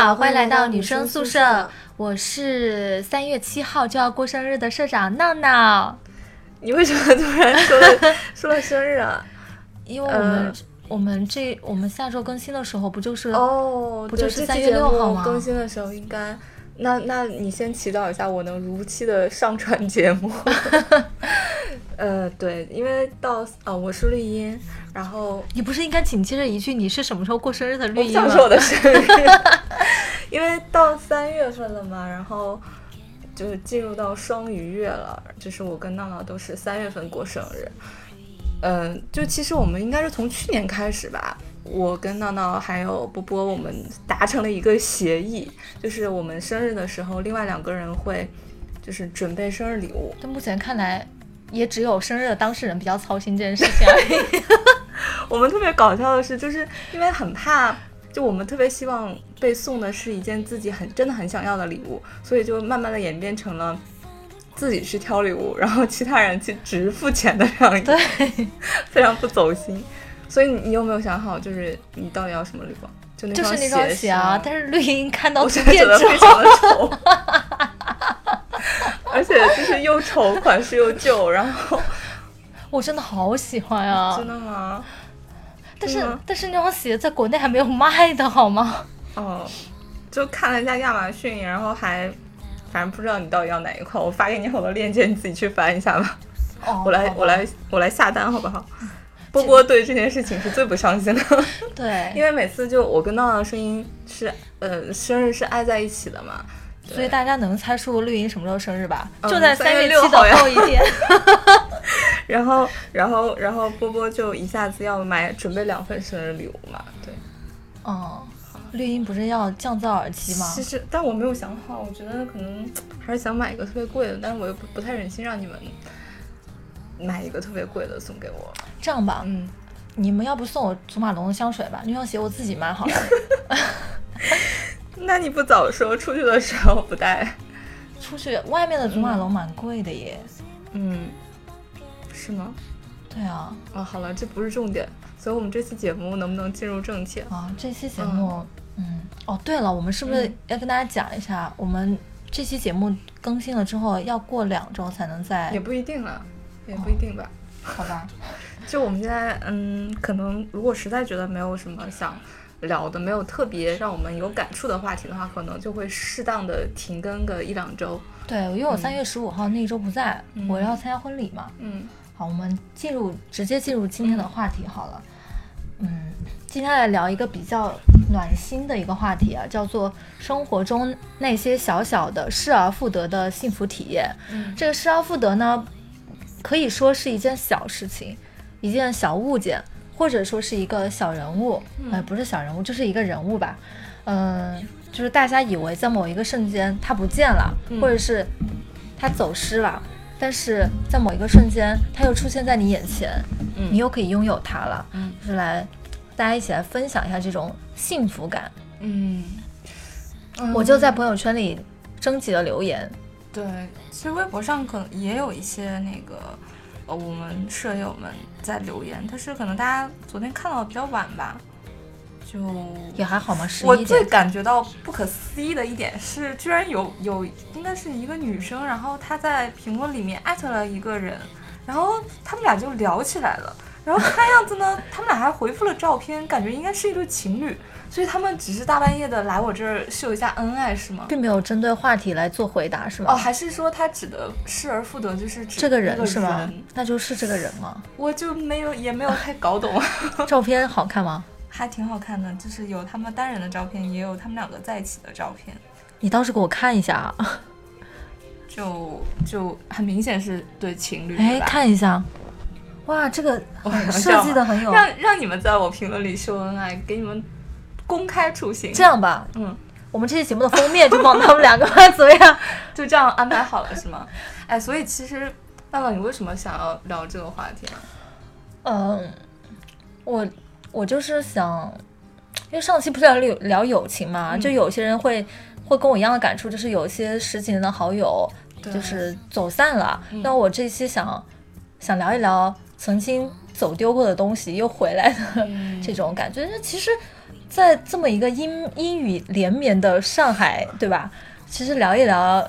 好，欢迎来到女生宿舍。我是三月七号就要过生日的社长闹闹。你为什么突然说了 说了生日啊？因为我们我们这我们下周更新的时候不就是哦，不就是三月六号吗？更新的时候应该。那那你先祈祷一下，我能如期的上传节目。呃，对，因为到呃我是绿茵，然后你不是应该紧接着一句你是什么时候过生日的绿茵吗？我说我的生日，因为到三月份了嘛，然后就是进入到双鱼月了，就是我跟闹闹都是三月份过生日。嗯，就其实我们应该是从去年开始吧。我跟闹闹还有波波，我们达成了一个协议，就是我们生日的时候，另外两个人会就是准备生日礼物。但目前看来，也只有生日的当事人比较操心这件事情而已。我们特别搞笑的是，就是因为很怕，就我们特别希望被送的是一件自己很真的很想要的礼物，所以就慢慢的演变成了自己去挑礼物，然后其他人去只付钱的这样一个，对，非常不走心。所以你有没有想好，就是你到底要什么绿光？就那双鞋啊！但是绿茵看到图片之后，而且就是又丑，款式又旧，然后 我真的好喜欢啊！真的吗？但是但是那双鞋在国内还没有卖的好吗？哦，就看了一下亚马逊，然后还反正不知道你到底要哪一款，我发给你好多链接，你自己去翻一下吧。哦，我来我来我来下单好不好？波波对这件事情是最不伤心的，对，因为每次就我跟闹闹的声音是，呃，生日是挨在一起的嘛，所以大家能猜出绿茵什么时候生日吧？就在三月六号后一天。然后，然后，然后波波就一下子要买准备两份生日礼物嘛，对。哦，绿茵不是要降噪耳机吗？其实，但我没有想好，我觉得可能还是想买一个特别贵的，但是我又不不太忍心让你们。买一个特别贵的送给我，这样吧，嗯，你们要不送我祖马龙的香水吧？那双鞋我自己买好了。那你不早说，出去的时候不带。出去外面的祖马龙蛮贵的耶。嗯，是吗？对啊。啊，好了，这不是重点。所以我们这期节目能不能进入正题啊？这期节目，嗯，哦，对了，我们是不是要跟大家讲一下，我们这期节目更新了之后要过两周才能在？也不一定了。也不一定吧，好吧，就我们现在，嗯，可能如果实在觉得没有什么想聊的，没有特别让我们有感触的话题的话，可能就会适当的停更个一两周。对，因为我三月十五号那一周不在，我要参加婚礼嘛。嗯，好，我们进入直接进入今天的话题好了。嗯，今天来聊一个比较暖心的一个话题啊，叫做生活中那些小小的失而复得的幸福体验。嗯，这个失而复得呢？可以说是一件小事情，一件小物件，或者说是一个小人物，呃，不是小人物，就是一个人物吧。嗯，就是大家以为在某一个瞬间他不见了，或者是他走失了，但是在某一个瞬间他又出现在你眼前，你又可以拥有他了。嗯，就是来大家一起来分享一下这种幸福感。嗯，我就在朋友圈里征集了留言。对，其实微博上可能也有一些那个，呃，我们舍友们在留言，但是可能大家昨天看到的比较晚吧，就也还好吗？我最感觉到不可思议的一点是，居然有有应该是一个女生，然后她在评论里面艾特了一个人，然后他们俩就聊起来了，然后看样子呢，他们俩还回复了照片，感觉应该是一对情侣。所以他们只是大半夜的来我这儿秀一下恩爱是吗？并没有针对话题来做回答是吗？哦，还是说他指的失而复得就是指这个人是吗？那就是这个人吗？我就没有也没有太搞懂。照片好看吗？还挺好看的，就是有他们单人的照片，也有他们两个在一起的照片。你倒是给我看一下啊！就就很明显是对情侣。哎，看一下，哇，这个设计的很有。让让你们在我评论里秀恩爱，给你们。公开处刑，这样吧，嗯，我们这期节目的封面就放他们两个，怎么样？就这样安排好了是吗？哎，所以其实，娜娜，你为什么想要聊这个话题呢？嗯，我我就是想，因为上期不是聊聊友情嘛，就有些人会会跟我一样的感触，就是有些十几年的好友就是走散了。那我这期想想聊一聊曾经走丢过的东西又回来的这种感觉，那其实。在这么一个阴阴雨连绵的上海，对吧？其实聊一聊，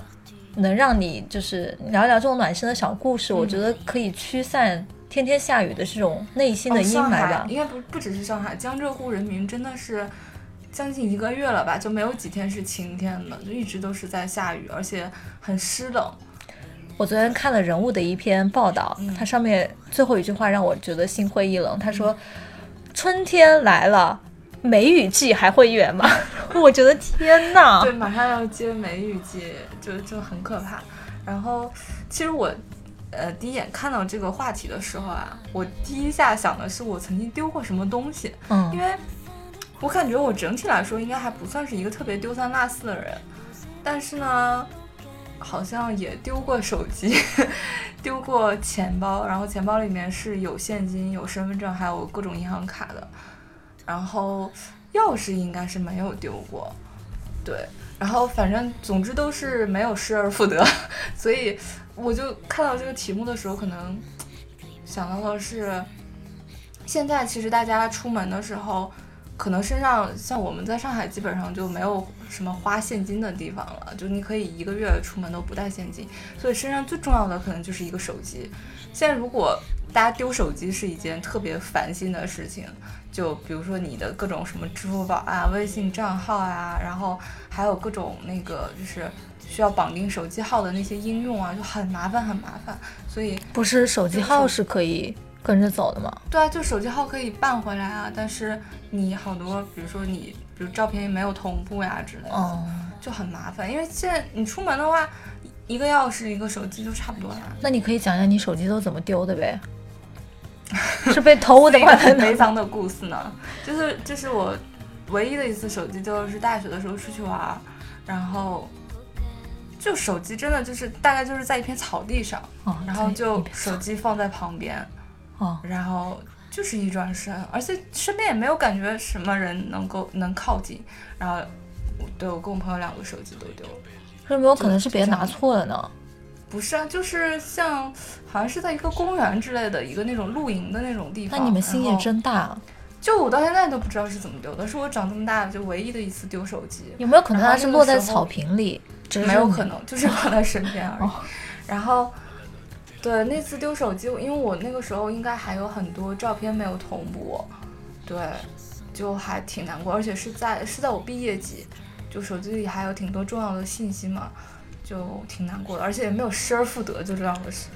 能让你就是聊一聊这种暖心的小故事，我觉得可以驱散天天下雨的这种内心的阴霾吧。应该不不只是上海，江浙沪人民真的是将近一个月了吧，就没有几天是晴天的，就一直都是在下雨，而且很湿冷。我昨天看了人物的一篇报道，它上面最后一句话让我觉得心灰意冷。他说：“春天来了，梅雨季还会远吗？” 我觉得天呐！对，马上要接梅雨季，就就很可怕。然后，其实我，呃，第一眼看到这个话题的时候啊，我第一下想的是我曾经丢过什么东西。嗯，因为我感觉我整体来说应该还不算是一个特别丢三落四的人，但是呢。好像也丢过手机，丢过钱包，然后钱包里面是有现金、有身份证，还有各种银行卡的。然后钥匙应该是没有丢过，对。然后反正总之都是没有失而复得，所以我就看到这个题目的时候，可能想到的是，现在其实大家出门的时候。可能身上像我们在上海基本上就没有什么花现金的地方了，就你可以一个月出门都不带现金，所以身上最重要的可能就是一个手机。现在如果大家丢手机是一件特别烦心的事情，就比如说你的各种什么支付宝啊、微信账号啊，然后还有各种那个就是需要绑定手机号的那些应用啊，就很麻烦很麻烦。所以不是手机号是可以。跟着走的吗？对啊，就手机号可以办回来啊，但是你好多，比如说你，比如照片没有同步呀之类的，就很麻烦。因为现在你出门的话，一个钥匙一个手机就差不多了。那你可以讲讲你手机都怎么丢的呗？是被偷的吗？很悲伤的故事呢，就是这是我唯一的一次手机就，是大学的时候出去玩，然后就手机真的就是大概就是在一片草地上，然后就手机放在旁边。然后就是一转身，而且身边也没有感觉什么人能够能靠近。然后，对我跟我朋友两个手机都丢了。有没有可能是别人拿错了呢？不是啊，就是像好像是在一个公园之类的一个那种露营的那种地方。那你们心也真大。就我到现在都不知道是怎么丢的，是我长这么大就唯一的一次丢手机。有没有可能它是落在草坪里？没有可能，就是放在身边而已。然后。对，那次丢手机，因为我那个时候应该还有很多照片没有同步，对，就还挺难过，而且是在是在我毕业季，就手机里还有挺多重要的信息嘛，就挺难过的，而且也没有失而复得，就这样的事。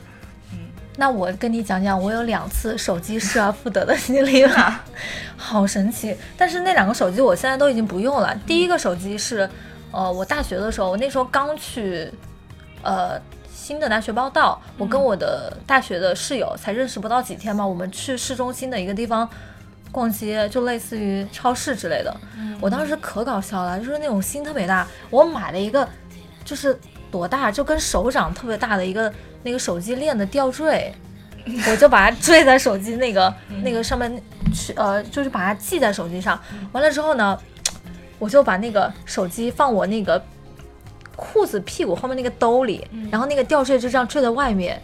嗯，那我跟你讲讲，我有两次手机失而复得的经历吧，好神奇。但是那两个手机我现在都已经不用了。第一个手机是，呃，我大学的时候，我那时候刚去，呃。新的大学报道，我跟我的大学的室友才认识不到几天嘛，我们去市中心的一个地方逛街，就类似于超市之类的。我当时可搞笑了，就是那种心特别大，我买了一个，就是多大，就跟手掌特别大的一个那个手机链的吊坠，我就把它坠在手机那个那个上面去，呃，就是把它系在手机上。完了之后呢，我就把那个手机放我那个。裤子屁股后面那个兜里，然后那个吊坠就这样坠在外面。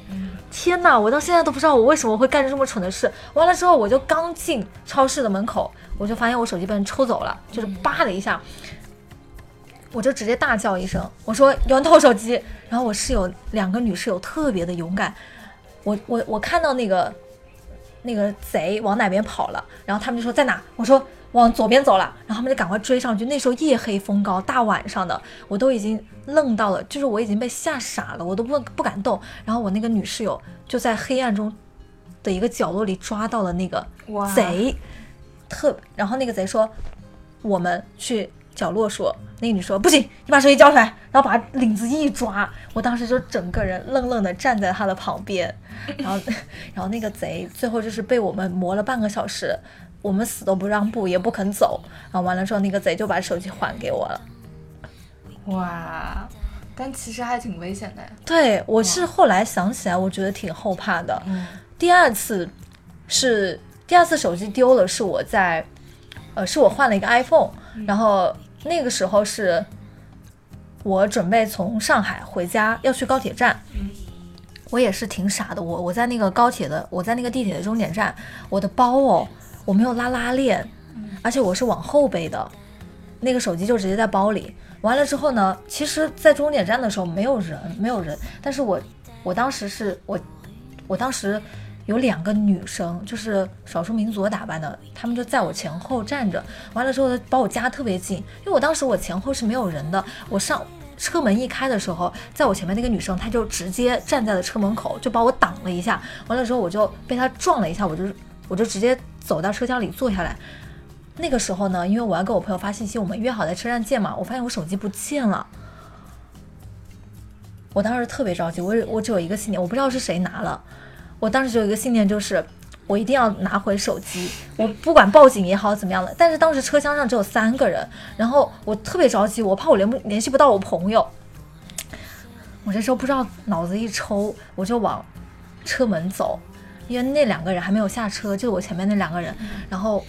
天哪，我到现在都不知道我为什么会干这么蠢的事。完了之后，我就刚进超市的门口，我就发现我手机被人抽走了，就是叭的一下，我就直接大叫一声，我说有人偷手机。然后我室友两个女室友特别的勇敢，我我我看到那个那个贼往哪边跑了，然后他们就说在哪，我说。往左边走了，然后他们就赶快追上去。那时候夜黑风高，大晚上的，我都已经愣到了，就是我已经被吓傻了，我都不不敢动。然后我那个女室友就在黑暗中的一个角落里抓到了那个贼，特。然后那个贼说：“我们去角落说。”那个女说：“不行，你把手机交出来。”然后把领子一抓，我当时就整个人愣愣的站在他的旁边。然后，然后那个贼最后就是被我们磨了半个小时。我们死都不让步，也不肯走，然后完了之后，那个贼就把手机还给我了。哇，但其实还挺危险的。对，我是后来想起来，我觉得挺后怕的。第二次是第二次手机丢了，是我在，呃，是我换了一个 iPhone，然后那个时候是我准备从上海回家，要去高铁站。我也是挺傻的，我我在那个高铁的，我在那个地铁的终点站，我的包哦。我没有拉拉链，而且我是往后背的，那个手机就直接在包里。完了之后呢，其实，在终点站的时候没有人，没有人，但是我我当时是我我当时。有两个女生，就是少数民族打扮的，她们就在我前后站着。完了之后，把我夹特别近，因为我当时我前后是没有人的。我上车门一开的时候，在我前面那个女生，她就直接站在了车门口，就把我挡了一下。完了之后，我就被她撞了一下，我就我就直接走到车厢里坐下来。那个时候呢，因为我要给我朋友发信息，我们约好在车站见嘛，我发现我手机不见了。我当时特别着急，我我只有一个信念，我不知道是谁拿了。我当时就有一个信念，就是我一定要拿回手机，我不管报警也好怎么样的。但是当时车厢上只有三个人，然后我特别着急，我怕我联不联系不到我朋友。我这时候不知道脑子一抽，我就往车门走，因为那两个人还没有下车，就我前面那两个人。然后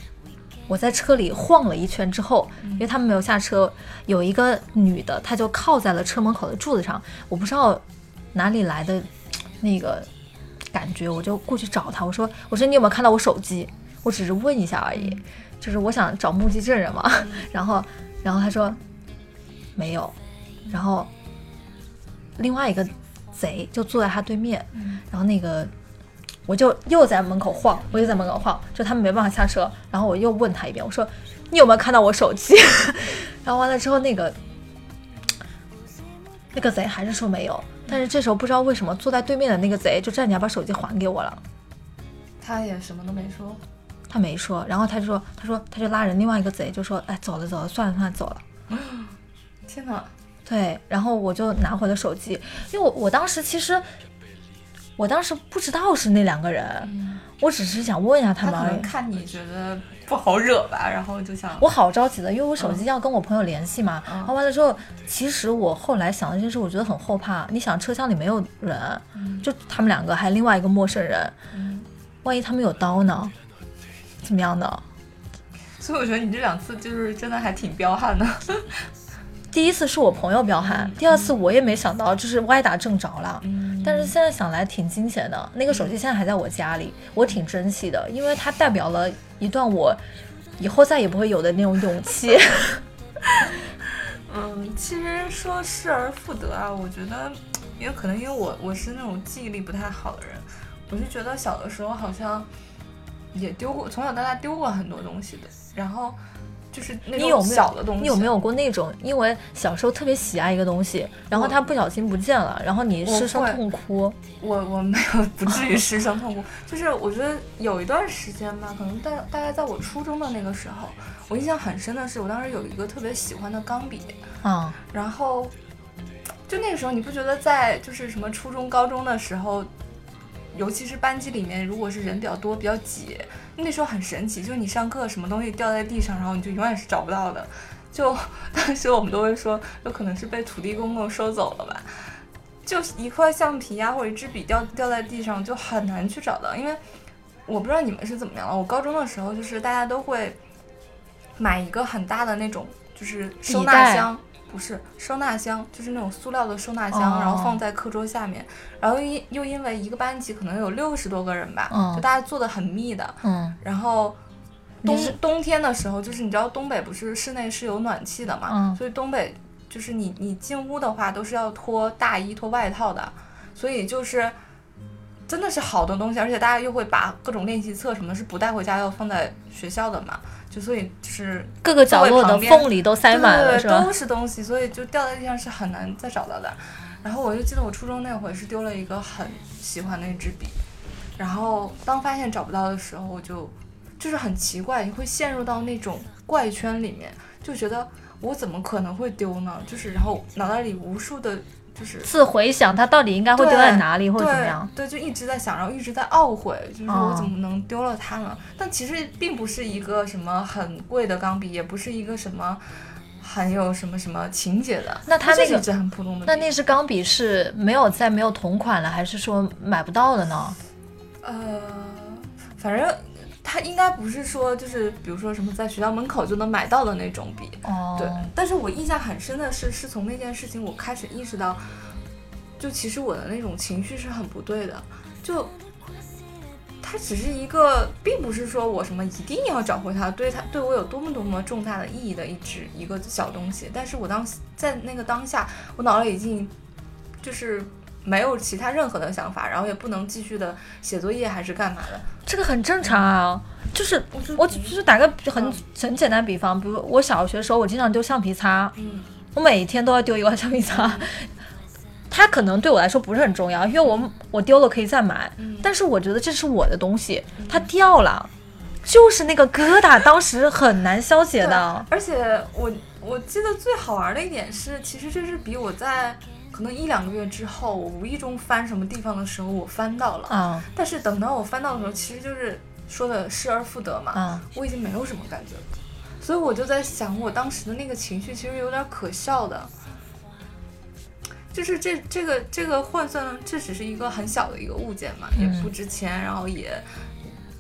我在车里晃了一圈之后，因为他们没有下车，有一个女的，她就靠在了车门口的柱子上。我不知道哪里来的那个。感觉我就过去找他，我说我说你有没有看到我手机？我只是问一下而已，就是我想找目击证人嘛。然后然后他说没有，然后另外一个贼就坐在他对面，然后那个我就又在门口晃，我又在门口晃，就他们没办法下车。然后我又问他一遍，我说你有没有看到我手机？然后完了之后那个那个贼还是说没有。但是这时候不知道为什么坐在对面的那个贼就站起来把手机还给我了，他也什么都没说，他没说，然后他就说，他说他就拉人另外一个贼就说，哎，走了走了，算了算了，走了。天哪！对，然后我就拿回了手机，因为我我当时其实。我当时不知道是那两个人，我只是想问一下他们。看你觉得不好惹吧，然后就想。我好着急的，因为我手机要跟我朋友联系嘛。然后完了之后，其实我后来想了一件事，我觉得很后怕。你想，车厢里没有人，就他们两个，还有另外一个陌生人，万一他们有刀呢？怎么样的？所以我觉得你这两次就是真的还挺彪悍的。第一次是我朋友彪悍，第二次我也没想到，就是歪打正着了。但是现在想来挺惊险的。那个手机现在还在我家里，我挺珍惜的，因为它代表了一段我以后再也不会有的那种勇气。嗯，其实说失而复得啊，我觉得，因为可能因为我我是那种记忆力不太好的人，我就觉得小的时候好像也丢过，从小到大丢过很多东西的，然后。就是那种小的东西，你有没有过那种？因为小时候特别喜爱一个东西，然后它不小心不见了，然后你失声痛哭。我我没有，不至于失声痛哭。就是我觉得有一段时间吧，可能大大概在我初中的那个时候，我印象很深的是，我当时有一个特别喜欢的钢笔，嗯，然后就那个时候，你不觉得在就是什么初中、高中的时候？尤其是班级里面，如果是人比较多、比较挤，那时候很神奇，就是你上课什么东西掉在地上，然后你就永远是找不到的。就当时我们都会说，有可能是被土地公公收走了吧？就一块橡皮呀，或者一支笔掉掉在地上，就很难去找到。因为我不知道你们是怎么样了，我高中的时候就是大家都会买一个很大的那种，就是收纳箱。不是收纳箱，就是那种塑料的收纳箱，然后放在课桌下面。然后因又因为一个班级可能有六十多个人吧，就大家坐的很密的。嗯。然后冬冬天的时候，就是你知道东北不是室内是有暖气的嘛，所以东北就是你你进屋的话都是要脱大衣脱外套的，所以就是真的是好多东西，而且大家又会把各种练习册什么是不带回家，要放在学校的嘛。就所以就是各个角落的缝里都塞满了，是吧？都是东西，所以就掉在地上是很难再找到的。然后我就记得我初中那会是丢了一个很喜欢的一支笔，然后当发现找不到的时候，我就就是很奇怪，你会陷入到那种怪圈里面，就觉得我怎么可能会丢呢？就是然后脑袋里无数的。就是次回想，它到底应该会丢在哪里，或者怎么样？对，就一直在想，然后一直在懊悔，就是我怎么能丢了它呢？但其实并不是一个什么很贵的钢笔，也不是一个什么很有什么什么情节的。那它那个是很普通的。那那支钢笔是没有再没有同款了，还是说买不到的呢？呃，反正。它应该不是说就是，比如说什么在学校门口就能买到的那种笔，对。但是我印象很深的是，是从那件事情我开始意识到，就其实我的那种情绪是很不对的，就。它只是一个，并不是说我什么一定要找回它，对它对我有多么多么重大的意义的一只一个小东西。但是我当在那个当下，我脑袋已经就是没有其他任何的想法，然后也不能继续的写作业还是干嘛的。这个很正常啊，就是我就是打个很很简单比方，比如我小学的时候，我经常丢橡皮擦，嗯我每天都要丢一块橡皮擦。它可能对我来说不是很重要，因为我我丢了可以再买，嗯但是我觉得这是我的东西，它掉了，就是那个疙瘩，当时很难消解的。而且我我记得最好玩的一点是，其实这是比我在可能一两个月之后，我无意中翻什么地方的时候，我翻到了。啊但是等到我翻到的时候，其实就是说的失而复得嘛，嗯，我已经没有什么感觉了。所以我就在想，我当时的那个情绪其实有点可笑的，就是这这个这个换算，这只是一个很小的一个物件嘛，也不值钱，然后也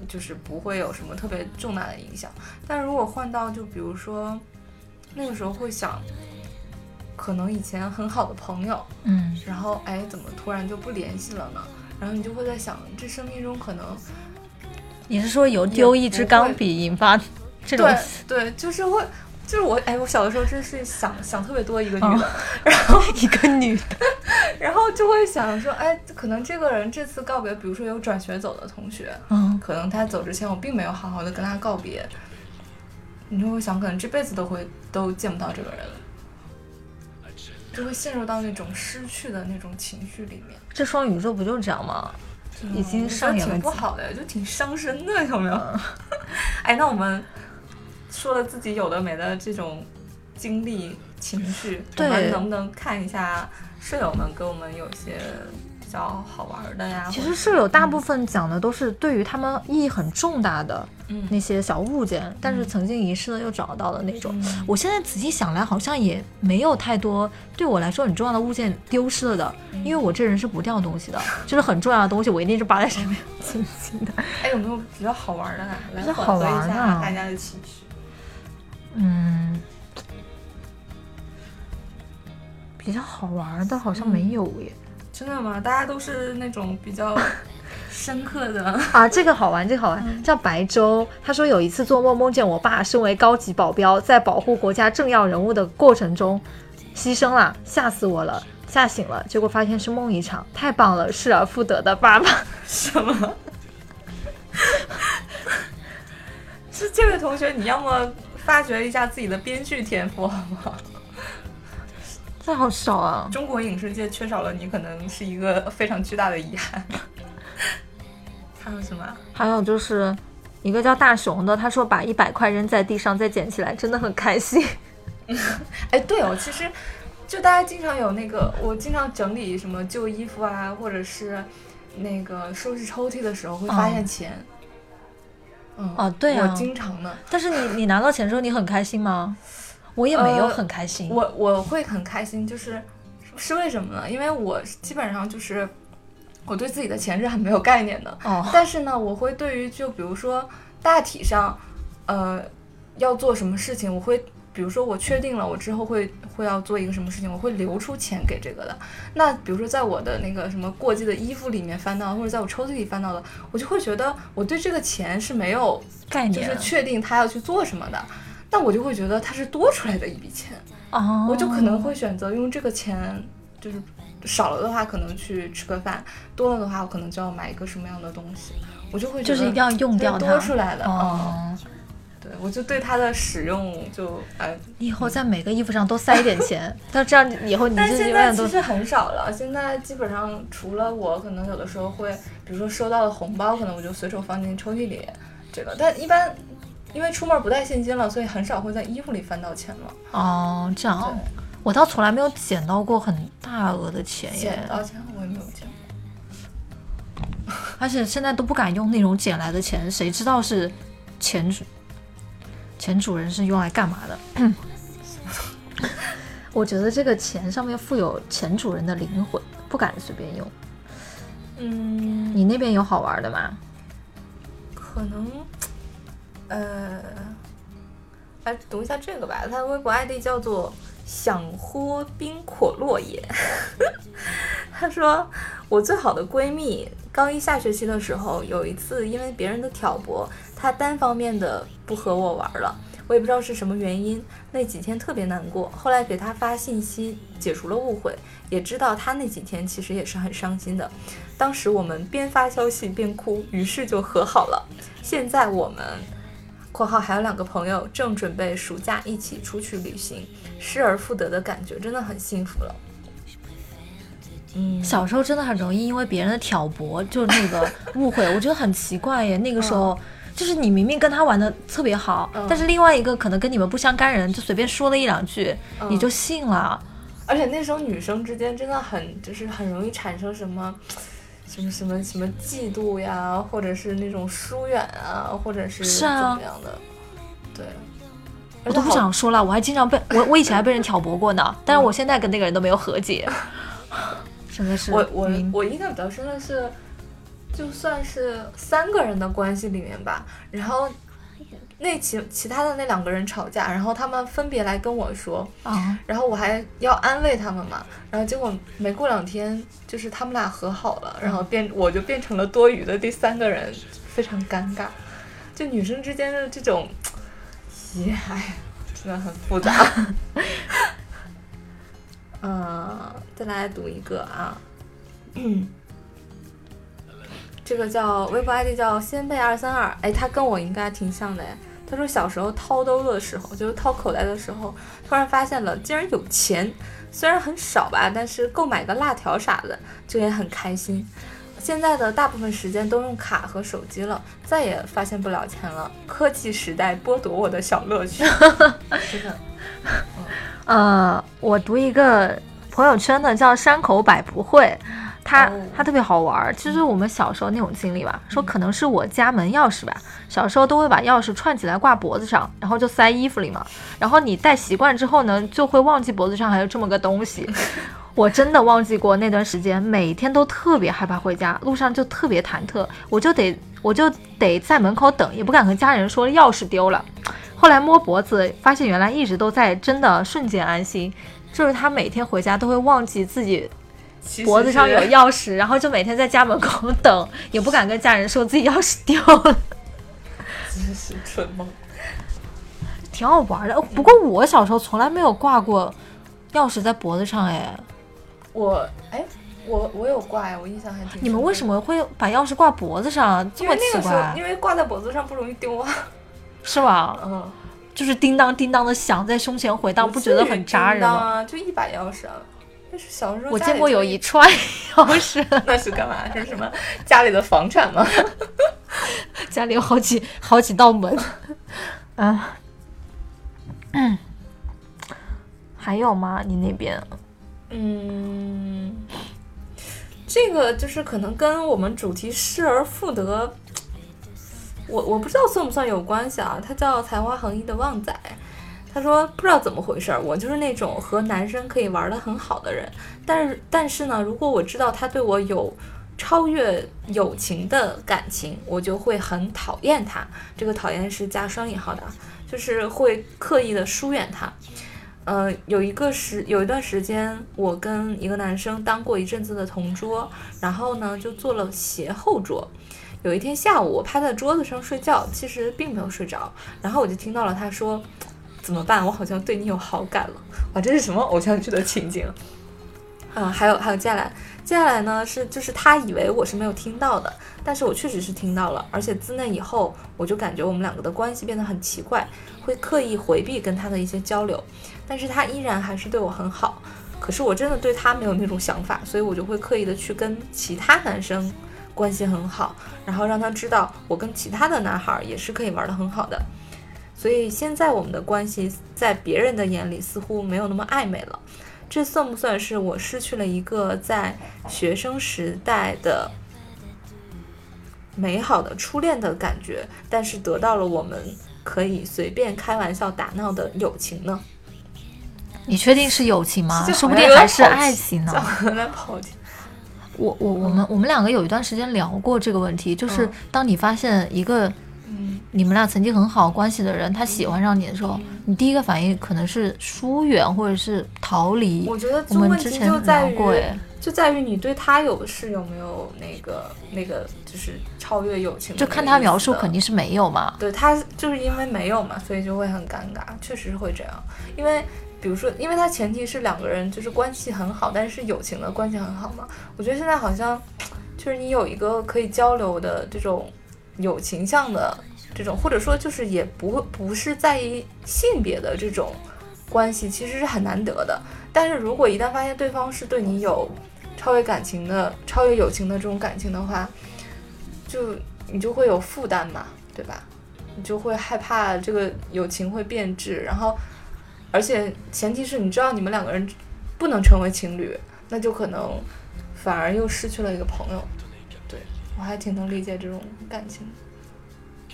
就是不会有什么特别重大的影响。但如果换到就比如说那个时候会想，可能以前很好的朋友，嗯，然后哎怎么突然就不联系了呢？然后你就会在想，这生命中可能你是说由丢一支钢笔引发这种对对，就是会，就是我哎，我小的时候真是想想特别多一个女哦的，一个女的？然后就会想说，哎，可能这个人这次告别，比如说有转学走的同学，嗯，可能他走之前我并没有好好的跟他告别，你就会想，可能这辈子都会都见不到这个人了。就会陷入到那种失去的那种情绪里面，这双鱼座不就这样吗？已经上演了挺不好的，就挺伤身的，有没有？哎，那我们说了自己有的没的这种经历、情绪，我对们能不能看一下舍友们给我们有些比较好玩的呀？其实舍友大部分讲的都是对于他们意义很重大的嗯那些小物件，但是曾经遗失了又找到的那种。嗯我现在仔细想来，好像也没有太多对我来说很重要的物件丢失了的，嗯因为我这人是不掉东西的，就是很重要的东西我一定是扒在身边紧紧的。哎，有没有比较好玩的啊？来比较缓和一好玩的下大家的情绪。嗯，比较好玩的好像没有耶。真的吗？大家都是那种比较 深刻的。啊，这个好玩，这个好玩，叫白粥。他说有一次做梦梦见我爸身为高级保镖，在保护国家政要人物的过程中牺牲了，吓死我了，吓醒了，结果发现是梦一场，太棒了，失而复得的爸爸。什么？是这位同学，你要么发掘一下自己的编剧天赋好不好？这好少啊！中国影视界缺少了你，可能是一个非常巨大的遗憾。还有什么？还有就是一个叫大熊的，他说把一百块扔在地上再捡起来，真的很开心。哎，对哦，其实就大家经常有那个，我经常整理什么旧衣服啊，或者是那个收拾抽屉的时候会发现钱。嗯，哦对啊我经常的。但是你你拿到钱之后，你很开心吗？我也没有呃很开心。我我会很开心，就是是为什么呢？因为我基本上就是我对自己的钱是很没有概念的，哦，但是呢，我会对于就比如说大体上，呃，要做什么事情，我会比如说我确定了我之后会会要做一个什么事情，我会留出钱给这个的。那比如说在我的那个什么过季的衣服里面翻到，或者在我抽屉里翻到的，我就会觉得我对这个钱是没有概念就是确定他要去做什么的。那我就会觉得它是多出来的一笔钱，哦，我就可能会选择用这个钱，就是少了的话可能去吃个饭，多了的话我可能就要买一个什么样的东西，我就会觉得就是一定要用掉它多出来的，嗯，哦，对我就对它的使用就哎，你以后在每个衣服上都塞一点钱，那这样以后你就但现永远都在其实很少了，现在基本上除了我可能有的时候会，比如说收到的红包，可能我就随手放进抽屉里，这个，但一般。因为出门不带现金了，所以很少会在衣服里翻到钱了。哦，这样对，我倒从来没有捡到过很大额的钱耶捡，到钱我也没有捡过。而且现在都不敢用那种捡来的钱，谁知道是钱主钱主人是用来干嘛的？我觉得这个钱上面富有钱主人的灵魂，不敢随便用。嗯，你那边有好玩的吗？可能，呃，来读一下这个吧。他的微博 ID 叫做“想喝冰可乐也 ”。他说：“我最好的闺蜜高一下学期的时候，有一次因为别人的挑拨，她单方面的不和我玩了，我也不知道是什么原因，那几天特别难过。后来给她发信息解除了误会，也知道她那几天其实也是很伤心的。当时我们边发消息边哭，于是就和好了。现在我们（括号还有两个朋友）正准备暑假一起出去旅行，失而复得的感觉真的很幸福了。嗯，小时候真的很容易因为别人的挑拨就那个误会，我觉得很奇怪耶。那个时候就是你明明跟他玩的特别好，嗯但是另外一个可能跟你们不相干人就随便说了一两句，嗯你就信了。而且那时候女生之间真的很，就是很容易产生什么。什么什么什么嫉妒呀，或者是那种疏远啊，或者是怎么样的，对，我都不想说了，我还经常被我我以前还被人挑拨过呢，但是我现在跟那个人都没有和解，真的是我我我印象比较深的是，就算是三个人的关系里面吧，然后那其其他的那两个人吵架，然后他们分别来跟我说，啊，然后我还要安慰他们嘛，然后结果没过两天，就是他们俩和好了，然后变我就变成了多余的第三个人，非常尴尬。就女生之间的这种，咦，哎，真的很复杂。嗯，再来读一个啊，嗯 这个叫微博 ID 叫仙贝二三二，哎，他跟我应该挺像的哎。他说小时候掏兜的时候，就是掏口袋的时候，突然发现了竟然有钱，虽然很少吧，但是购买个辣条啥的就也很开心。现在的大部分时间都用卡和手机了，再也发现不了钱了。科技时代剥夺我的小乐趣，真的。呃，我读一个朋友圈的叫山口百不会，他哦他特别好玩儿，就是我们小时候那种经历吧，说可能是我家门钥匙吧，小时候都会把钥匙串起来挂脖子上，然后就塞衣服里嘛，然后你戴习惯之后呢，就会忘记脖子上还有这么个东西。我真的忘记过那段时间，每天都特别害怕回家，路上就特别忐忑，我就得我就得在门口等，也不敢和家人说钥匙丢了。后来摸脖子，发现原来一直都在，真的瞬间安心。就是他每天回家都会忘记自己其实脖子上有钥匙，然后就每天在家门口等，也不敢跟家人说自己钥匙丢了，真是蠢梦。挺好玩的。不过我小时候从来没有挂过钥匙在脖子上，哎，我哎，我我有挂呀，我印象还挺。你们为什？么会把钥匙挂脖子上？这么因为那个时奇怪候，，因为挂在脖子上不容易丢啊。是吧？嗯，就是叮当叮当的响在胸前回荡，不觉得很扎人吗？啊？就一把钥匙啊。那是小时候我见过有一串 钥匙，那是干嘛？是什么？家里的房产吗？家里有好几好几道门。啊，嗯，还有吗？你那边？嗯，这个就是可能跟我们主题失而复得，我我不知道算不算有关系啊。它叫才华横溢的旺仔，他说不知道怎么回事儿，我就是那种和男生可以玩的很好的人，但是但是呢，如果我知道他对我有超越友情的感情，我就会很讨厌他。这个讨厌是加双引号的，就是会刻意的疏远他。呃，有一个时有一段时间，我跟一个男生当过一阵子的同桌，然后呢就做了斜后桌。有一天下午，我趴在桌子上睡觉，其实并没有睡着，然后我就听到了他说：“怎么办？我好像对你有好感了。”哇，这是什么偶像剧的情景？啊、还有还有，接下来接下来呢是就是他以为我是没有听到的，但是我确实是听到了，而且自那以后，我就感觉我们两个的关系变得很奇怪，会刻意回避跟他的一些交流。但是他依然还是对我很好。可是我真的对他没有那种想法，所以我就会刻意的去跟其他男生关系很好，然后让他知道我跟其他的男孩儿也是可以玩得很好的。所以现在我们的关系在别人的眼里似乎没有那么暧昧了。这算不算是我失去了一个在学生时代的美好的初恋的感觉，但是得到了我们可以随便开玩笑打闹的友情呢？你确定是友情吗？这说不定还是爱情呢。我我我们我们两个有一段时间聊过这个问题，就是嗯当你发现一个嗯你们俩曾经很好关系的人，他喜欢上你的时候，你第一个反应可能是疏远或者是逃离。我觉得我们这问题之前聊就在于就在于你对他有是有没有那个那个就是超越友情就看他描述肯定是没有嘛。对他就是因为没有嘛，所以就会很尴尬，确实是会这样。因为比如说，因为他前提是两个人就是关系很好，但是是友情的关系很好嘛。我觉得现在好像就是你有一个可以交流的这种友情向的这种，或者说就是也不会不是在意性别的这种关系，其实是很难得的。但是如果一旦发现对方是对你有超越感情的、超越友情的这种感情的话，就你就会有负担嘛，对吧？你就会害怕这个友情会变质，然后，而且前提是你知道你们两个人不能成为情侣，那就可能反而又失去了一个朋友。对我还挺能理解这种感情。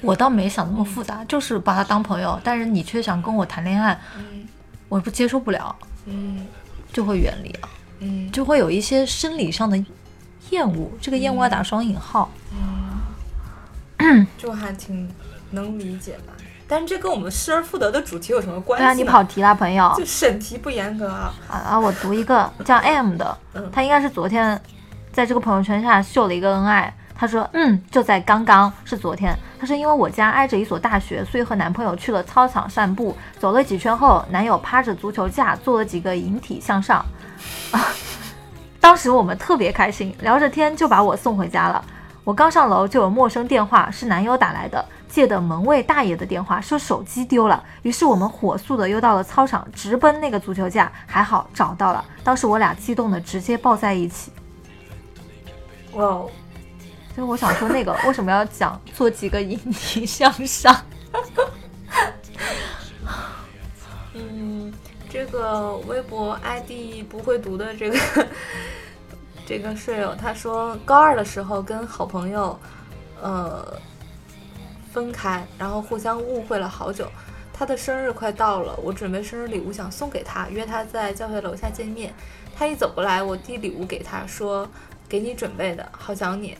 我倒没想那么复杂，就是把他当朋友，但是你却想跟我谈恋爱，嗯我不接受不了，嗯就会远离了，嗯就会有一些生理上的厌恶。这个厌恶要打双引号。嗯就还挺能理解吧。但是这跟我们失而复得的主题有什么关系对啊，你跑题啦，朋友。就审题不严格啊。啊啊！我读一个叫 M 的嗯，他应该是昨天在这个朋友圈下秀了一个恩爱。他说，嗯，就在刚刚，是昨天。他说，因为我家挨着一所大学，所以和男朋友去了操场散步。走了几圈后，男友趴着足球架做了几个引体向上。当时我们特别开心，聊着天就把我送回家了。我刚上楼就有陌生电话，是男友打来的，借的门卫大爷的电话，说手机丢了。于是我们火速的又到了操场，直奔那个足球架，还好找到了。当时我俩激动的直接抱在一起。哇哦，就是我想说那个为什么要讲做几个引体向上？嗯，这个微博 ID 不会读的这个这个舍友，他说高二的时候跟好朋友呃分开，然后互相误会了好久。他的生日快到了，我准备生日礼物想送给他，约他在教学楼下见面。他一走过来，我递礼物给他，说给你准备的，好想你。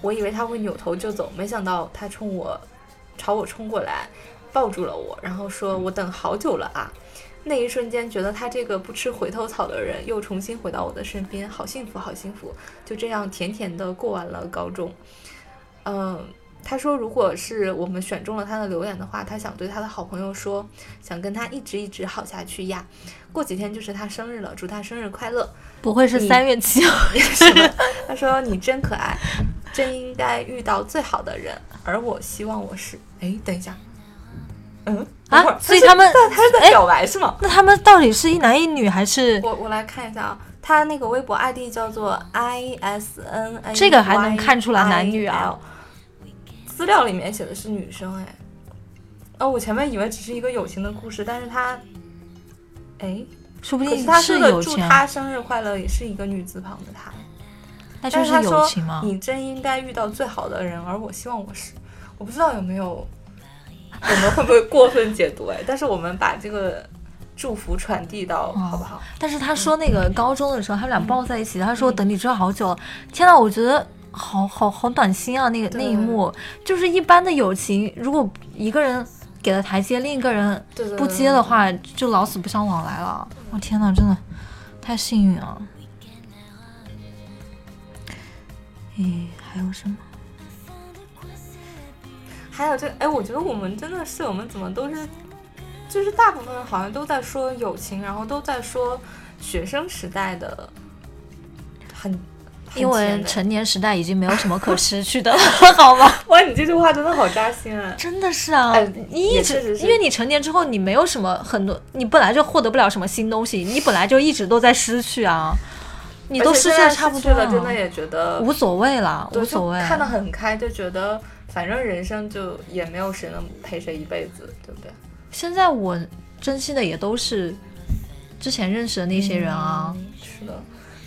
我以为他会扭头就走，没想到他冲我朝我冲过来，抱住了我，然后说：“我等好久了啊！”那一瞬间，觉得他这个不吃回头草的人又重新回到我的身边，好幸福，好幸福！就这样甜甜的过完了高中。嗯，他说，如果是我们选中了他的留言的话，他想对他的好朋友说，想跟他一直一直好下去呀。过几天就是他生日了，祝他生日快乐！不会是三月七号？他说你真可爱，真应该遇到最好的人，而我希望我是……哎，等一下，嗯啊？所以他们他是在哎表白是吗？那他们到底是一男一女还是？我我来看一下啊，他那个微博 ID 叫做 I S N A，这个还能看出来男女啊？资料里面写的是女生哎，哦，我前面以为只是一个友情的故事，但是他，哎，说不定可是他说的祝他生日快乐也是一个女字旁的他。那就是但他说友情吗？你真应该遇到最好的人，而我希望我是。我不知道有没有，我们会不会过分解读哎？但是我们把这个祝福传递到，哦好不好？但是他说那个高中的时候，他们俩抱在一起，他嗯说等你知道好久了。天呐，我觉得好好好暖心啊！那个那一幕，就是一般的友情，如果一个人给了台阶，另一个人不接的话，就老死不相往来了。我、天呐，真的太幸运了。诶，还有什么？还有这，哎，我觉得我们真的是，我们怎么都是，就是大部分好像都在说友情，然后都在说学生时代的，很因为成年时代已经没有什么可失去的了，好吗？哇，你这句话真的好扎心啊！真的是啊，哎你一直因为你成年之后，你没有什么很多，你本来就获得不了什么新东西，你本来就一直都在失去啊，你都失去而且现在的差不多了，真的也觉得无所谓了，无所谓。看得很开，就觉得反正人生就也没有谁能陪谁一辈子，对不对？现在我珍惜的也都是之前认识的那些人啊，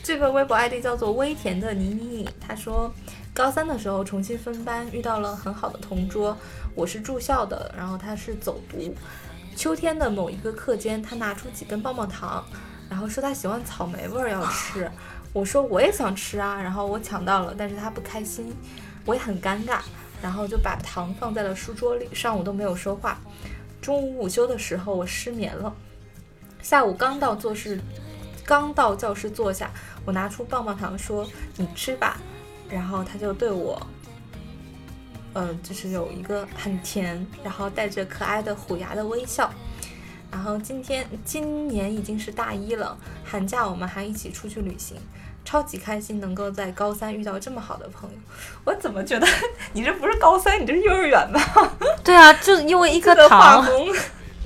这个微博 ID 叫做微甜的妮妮，她说高三的时候重新分班，遇到了很好的同桌，我是住校的，然后他是走读。秋天的某一个课间，他拿出几根棒棒糖，然后说他喜欢草莓味儿要吃。我说我也想吃啊，然后我抢到了，但是他不开心，我也很尴尬，然后就把糖放在了书桌里，上午都没有说话。中午午休的时候，我失眠了。下午刚到做事，刚到教室坐下，我拿出棒棒糖说：“你吃吧。”然后他就对我，呃，就是有一个很甜，然后带着可爱的虎牙的微笑。然后今天今年已经是大一了，寒假我们还一起出去旅行，超级开心能够在高三遇到这么好的朋友。我怎么觉得 你这不是高三，你这是幼儿园吧？对啊，就因为一颗糖，工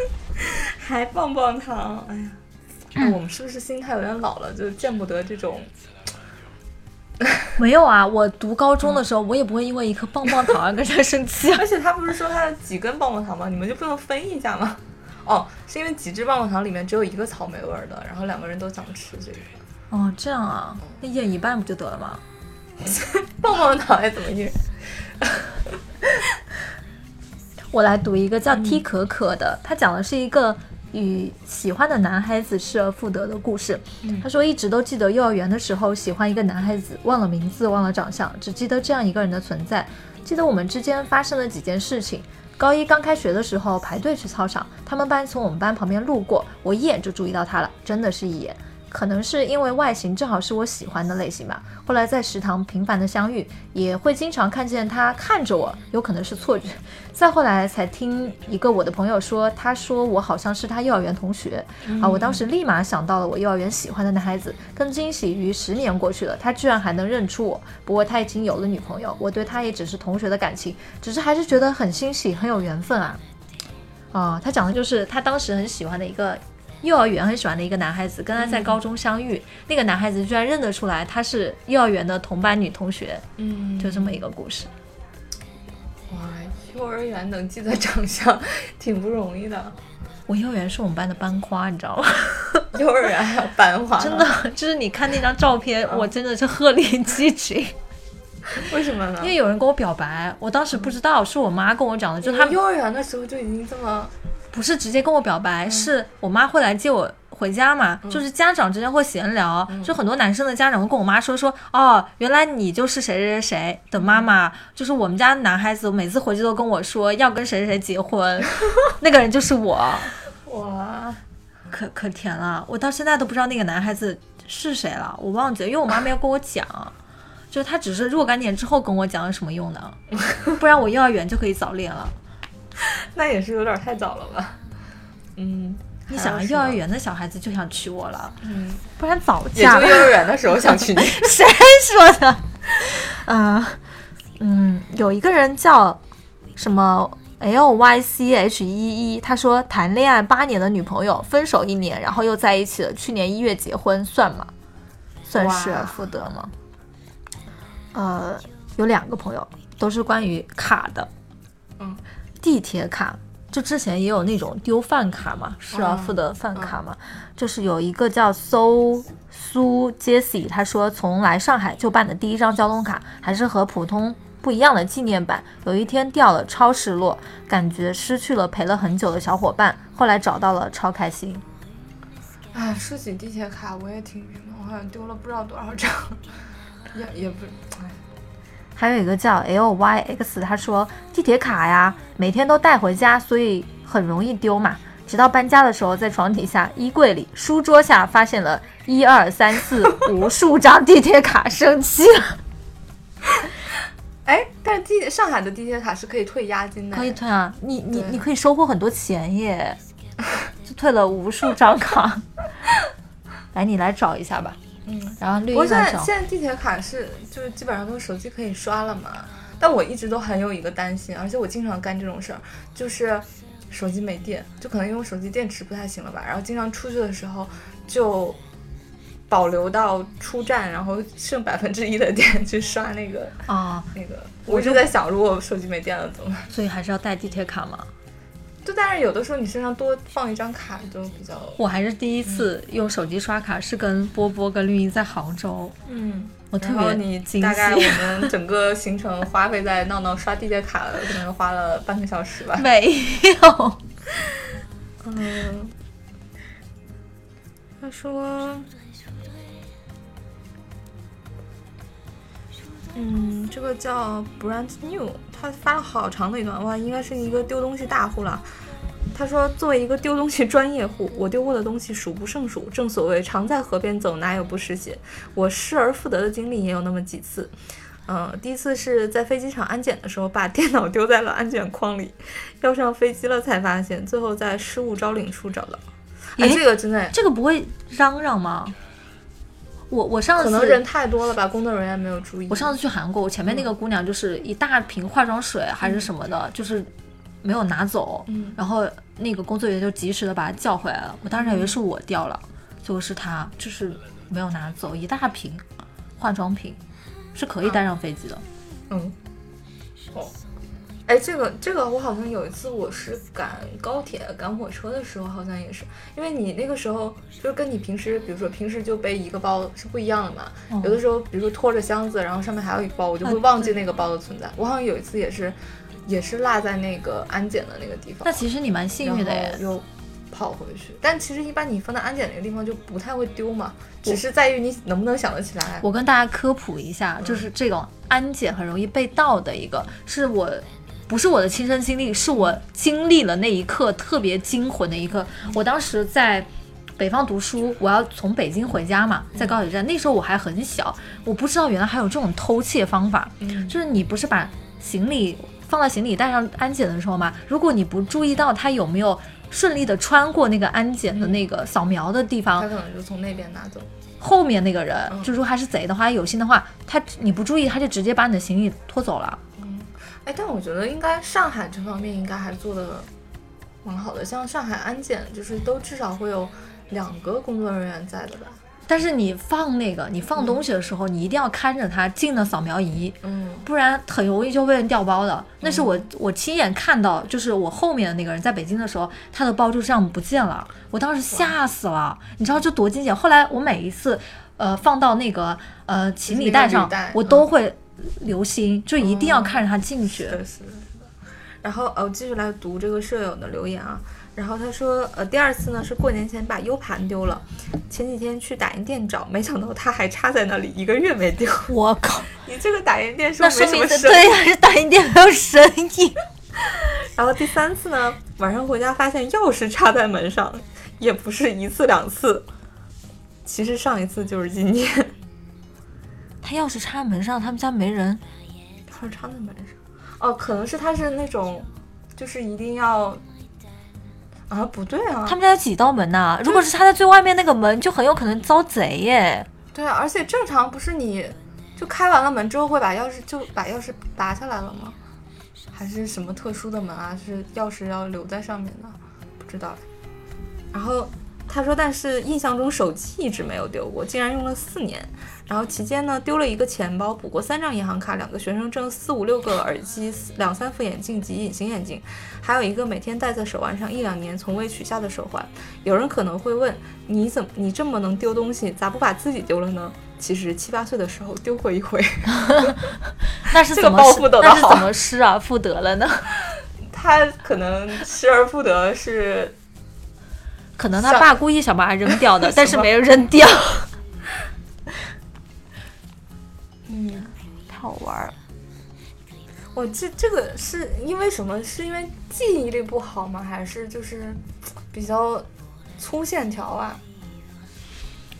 还棒棒糖，哎呀，哎我们是不是心态有点老了，就见不得这种？没有啊。我读高中的时候，我也不会因为一颗棒棒糖而跟人生气啊。而且他不是说他有几根棒棒糖吗？你们就不能分一下吗？哦，是因为几支棒棒糖里面只有一个草莓味儿的，然后两个人都想吃这个哦，这样啊，那一人一半不就得了吗？棒棒糖，还怎么一人？我来读一个叫 T 可可的，他讲的是一个与喜欢的男孩子失而复得的故事。他说一直都记得幼儿园的时候喜欢一个男孩子，忘了名字，忘了长相，只记得这样一个人的存在。记得我们之间发生了几件事情。高一刚开学的时候排队去操场，他们班从我们班旁边路过，我一眼就注意到他了，真的是一眼。可能是因为外形正好是我喜欢的类型吧。后来在食堂频繁的相遇，也会经常看见他看着我，有可能是错觉。再后来才听一个我的朋友说，他说我好像是他幼儿园同学、啊，我当时立马想到了我幼儿园喜欢的男孩子。更惊喜于十年过去了，他居然还能认出我。不过他已经有了女朋友，我对他也只是同学的感情，只是还是觉得很欣喜，很有缘分啊。啊，他讲的就是他当时很喜欢的一个幼儿园很喜欢的一个男孩子，跟他在高中相遇，那个男孩子居然认得出来他是幼儿园的同班女同学，嗯就这么一个故事。哇，幼儿园能记得长相，挺不容易的。我幼儿园是我们班的班花，你知道吗？幼儿园还有班花，真的，就是你看那张照片，我真的是鹤立鸡群。为什么呢？因为有人跟我表白，我当时不知道，是我妈跟我讲的，就他们幼儿园的时候就已经这么，不是直接跟我表白，是我妈会来接我回家嘛，就是家长之间会闲聊，就很多男生的家长会跟我妈说说，哦，原来你就是谁谁谁的妈妈，就是我们家男孩子每次回去都跟我说要跟谁谁谁结婚，那个人就是我，哇，可可甜了，我到现在都不知道那个男孩子是谁了，我忘记了，因为我妈没有跟我讲。就他只是若干年之后跟我讲有什么用呢？不然我幼儿园就可以早恋了。那也是有点太早了吧？嗯，你想幼儿园的小孩子就想娶我了，嗯，不然早嫁了。就幼儿园的时候想娶你。谁说的？啊、嗯，有一个人叫什么 L Y C H 一一，他说谈恋爱八年的女朋友分手一年，然后又在一起了，去年一月结婚，算吗？算失而复得吗？呃，有两个朋友都是关于卡的，嗯，地铁卡。就之前也有那种丢饭卡嘛，失而复得饭卡嘛，就是有一个叫搜苏 Jessie，他说从来上海就办的第一张交通卡，还是和普通不一样的纪念版，有一天掉了，超失落，感觉失去了陪了很久的小伙伴，后来找到了，超开心。哎，说起地铁卡，我也挺晕的，我好像丢了不知道多少张，也也不，哎，还有一个叫 L Y X，他说地铁卡呀，每天都带回家，所以很容易丢嘛。直到搬家的时候，在床底下、衣柜里、书桌下发现了一二三四无数张地铁卡，生气了。哎，但是地铁上海的地铁卡是可以退押金的，可以退啊，你你你可以收获很多钱耶，就退了无数张卡。来，你来找一下吧。嗯。然后绿我现。在现在地铁卡是就是基本上都是手机可以刷了嘛，但我一直都很有一个担心，而且我经常干这种事儿，就是手机没电，就可能因为手机电池不太行了吧，然后经常出去的时候就保留到出站，然后剩百分之一的电去刷那个啊、那个。我就在想，如果手机没电了怎么办？所以还是要带地铁卡嘛。就但是有的时候你身上多放一张卡就比较，我还是第一次用手机刷卡，是跟波波跟绿茵在杭州，嗯。我特别你惊大概我。们整个行程花费在闹闹刷地铁卡了，可能花了半个小时吧。没有，嗯，他说，嗯，这个叫 brand new，他发了好长的一段，哇，应该是一个丢东西大户了。他说，作为一个丢东西专业户，我丢过的东西数不胜数。正所谓常在河边走，哪有不湿鞋？我失而复得的经历也有那么几次。嗯，第一次是在飞机场安检的时候，把 电脑丢在了安检框里，要上飞机了才发现，最后在失物招领处找到。哎，这个真的，这个不会嚷嚷吗？我我上次可能人太多了吧，工作人员没有注意。我上次去韩国，我前面那个姑娘就是一大瓶化妆水还是什么的，就是没有拿走，然后那个工作人员就及时的把她叫回来了。我当时以为是我掉了，结果是她，就是没有拿走一大瓶化妆品，是可以带上飞机的。嗯，哦。哎，这个这个，我好像有一次我是赶高铁、赶火车的时候，好像也是，因为你那个时候就是跟你平时，比如说平时就背一个包是不一样的嘛。有的时候，比如说拖着箱子，然后上面还有一包，我就会忘记那个包的存在。我好像有一次也是，也是落在那个安检的那个地方。那其实你蛮幸运的耶。又跑回去，但其实一般你放在安检那个地方就不太会丢嘛，只是在于你能不能想得起来。我跟大家科普一下，就是这种安检很容易被盗的一个，是我。不是我的亲身经历，是我经历了那一刻特别惊魂的一刻。我当时在北方读书，我要从北京回家嘛，在高铁站，那时候我还很小，我不知道原来还有这种偷窃方法。就是你不是把行李放到行李带上安检的时候吗？如果你不注意到他有没有顺利的穿过那个安检的那个扫描的地方，他可能就从那边拿走。后面那个人，就如果他是贼的话，有心的话，他你不注意，他就直接把你的行李拖走了。哎，但我觉得应该上海这方面应该还做的蛮好的，像上海安检就是都至少会有两个工作人员在的吧。但是你放那个你放东西的时候，你一定要看着他进了扫描仪，嗯，不然很容易就被人调包的。那是我我亲眼看到，就是我后面的那个人在北京的时候，他的包就这样不见了，我当时吓死了。你知道这多惊险？后来我每一次呃放到那个呃行李袋上，我都会。留心，就一定要看着他进去。是是。然后呃，我继续来读这个舍友的留言啊。然后他说，呃，第二次呢是过年前把 U 盘丢了，前几天去打印店找，没想到它还插在那里，一个月没丢。我靠，你这个打印店说没什么生意？对呀，是打印店没有生意。然后第三次呢，晚上回家发现钥匙插在门上，也不是一次两次，其实上一次就是今年。他钥匙插门上，他们家没人，钥匙插在门上。哦，可能是他是那种，就是一定要啊，不对啊，他们家有几道门呐？如果是插在最外面那个门，就很有可能遭贼耶。对啊，而且正常不是你就开完了门之后会把钥匙就把钥匙拔下来了吗？还是什么特殊的门啊？是钥匙要留在上面的？不知道。然后他说，但是印象中手机一直没有丢过，竟然用了四年。然后期间呢，丢了一个钱包，补过三张银行卡，两个学生证，四五六个耳机，两三副眼镜及隐形眼镜，还有一个每天戴在手腕上一两年从未取下的手环。有人可能会问，你怎么你这么能丢东西，咋不把自己丢了呢？其实七八岁的时候丢过一回，那是怎么报得那是怎么失而复得了呢？他可能失而复得是，可能他爸故意想把它扔掉的，但是没有扔掉。嗯，太好玩儿，我这这个是因为什么？是因为记忆力不好吗？还是就是比较粗线条啊？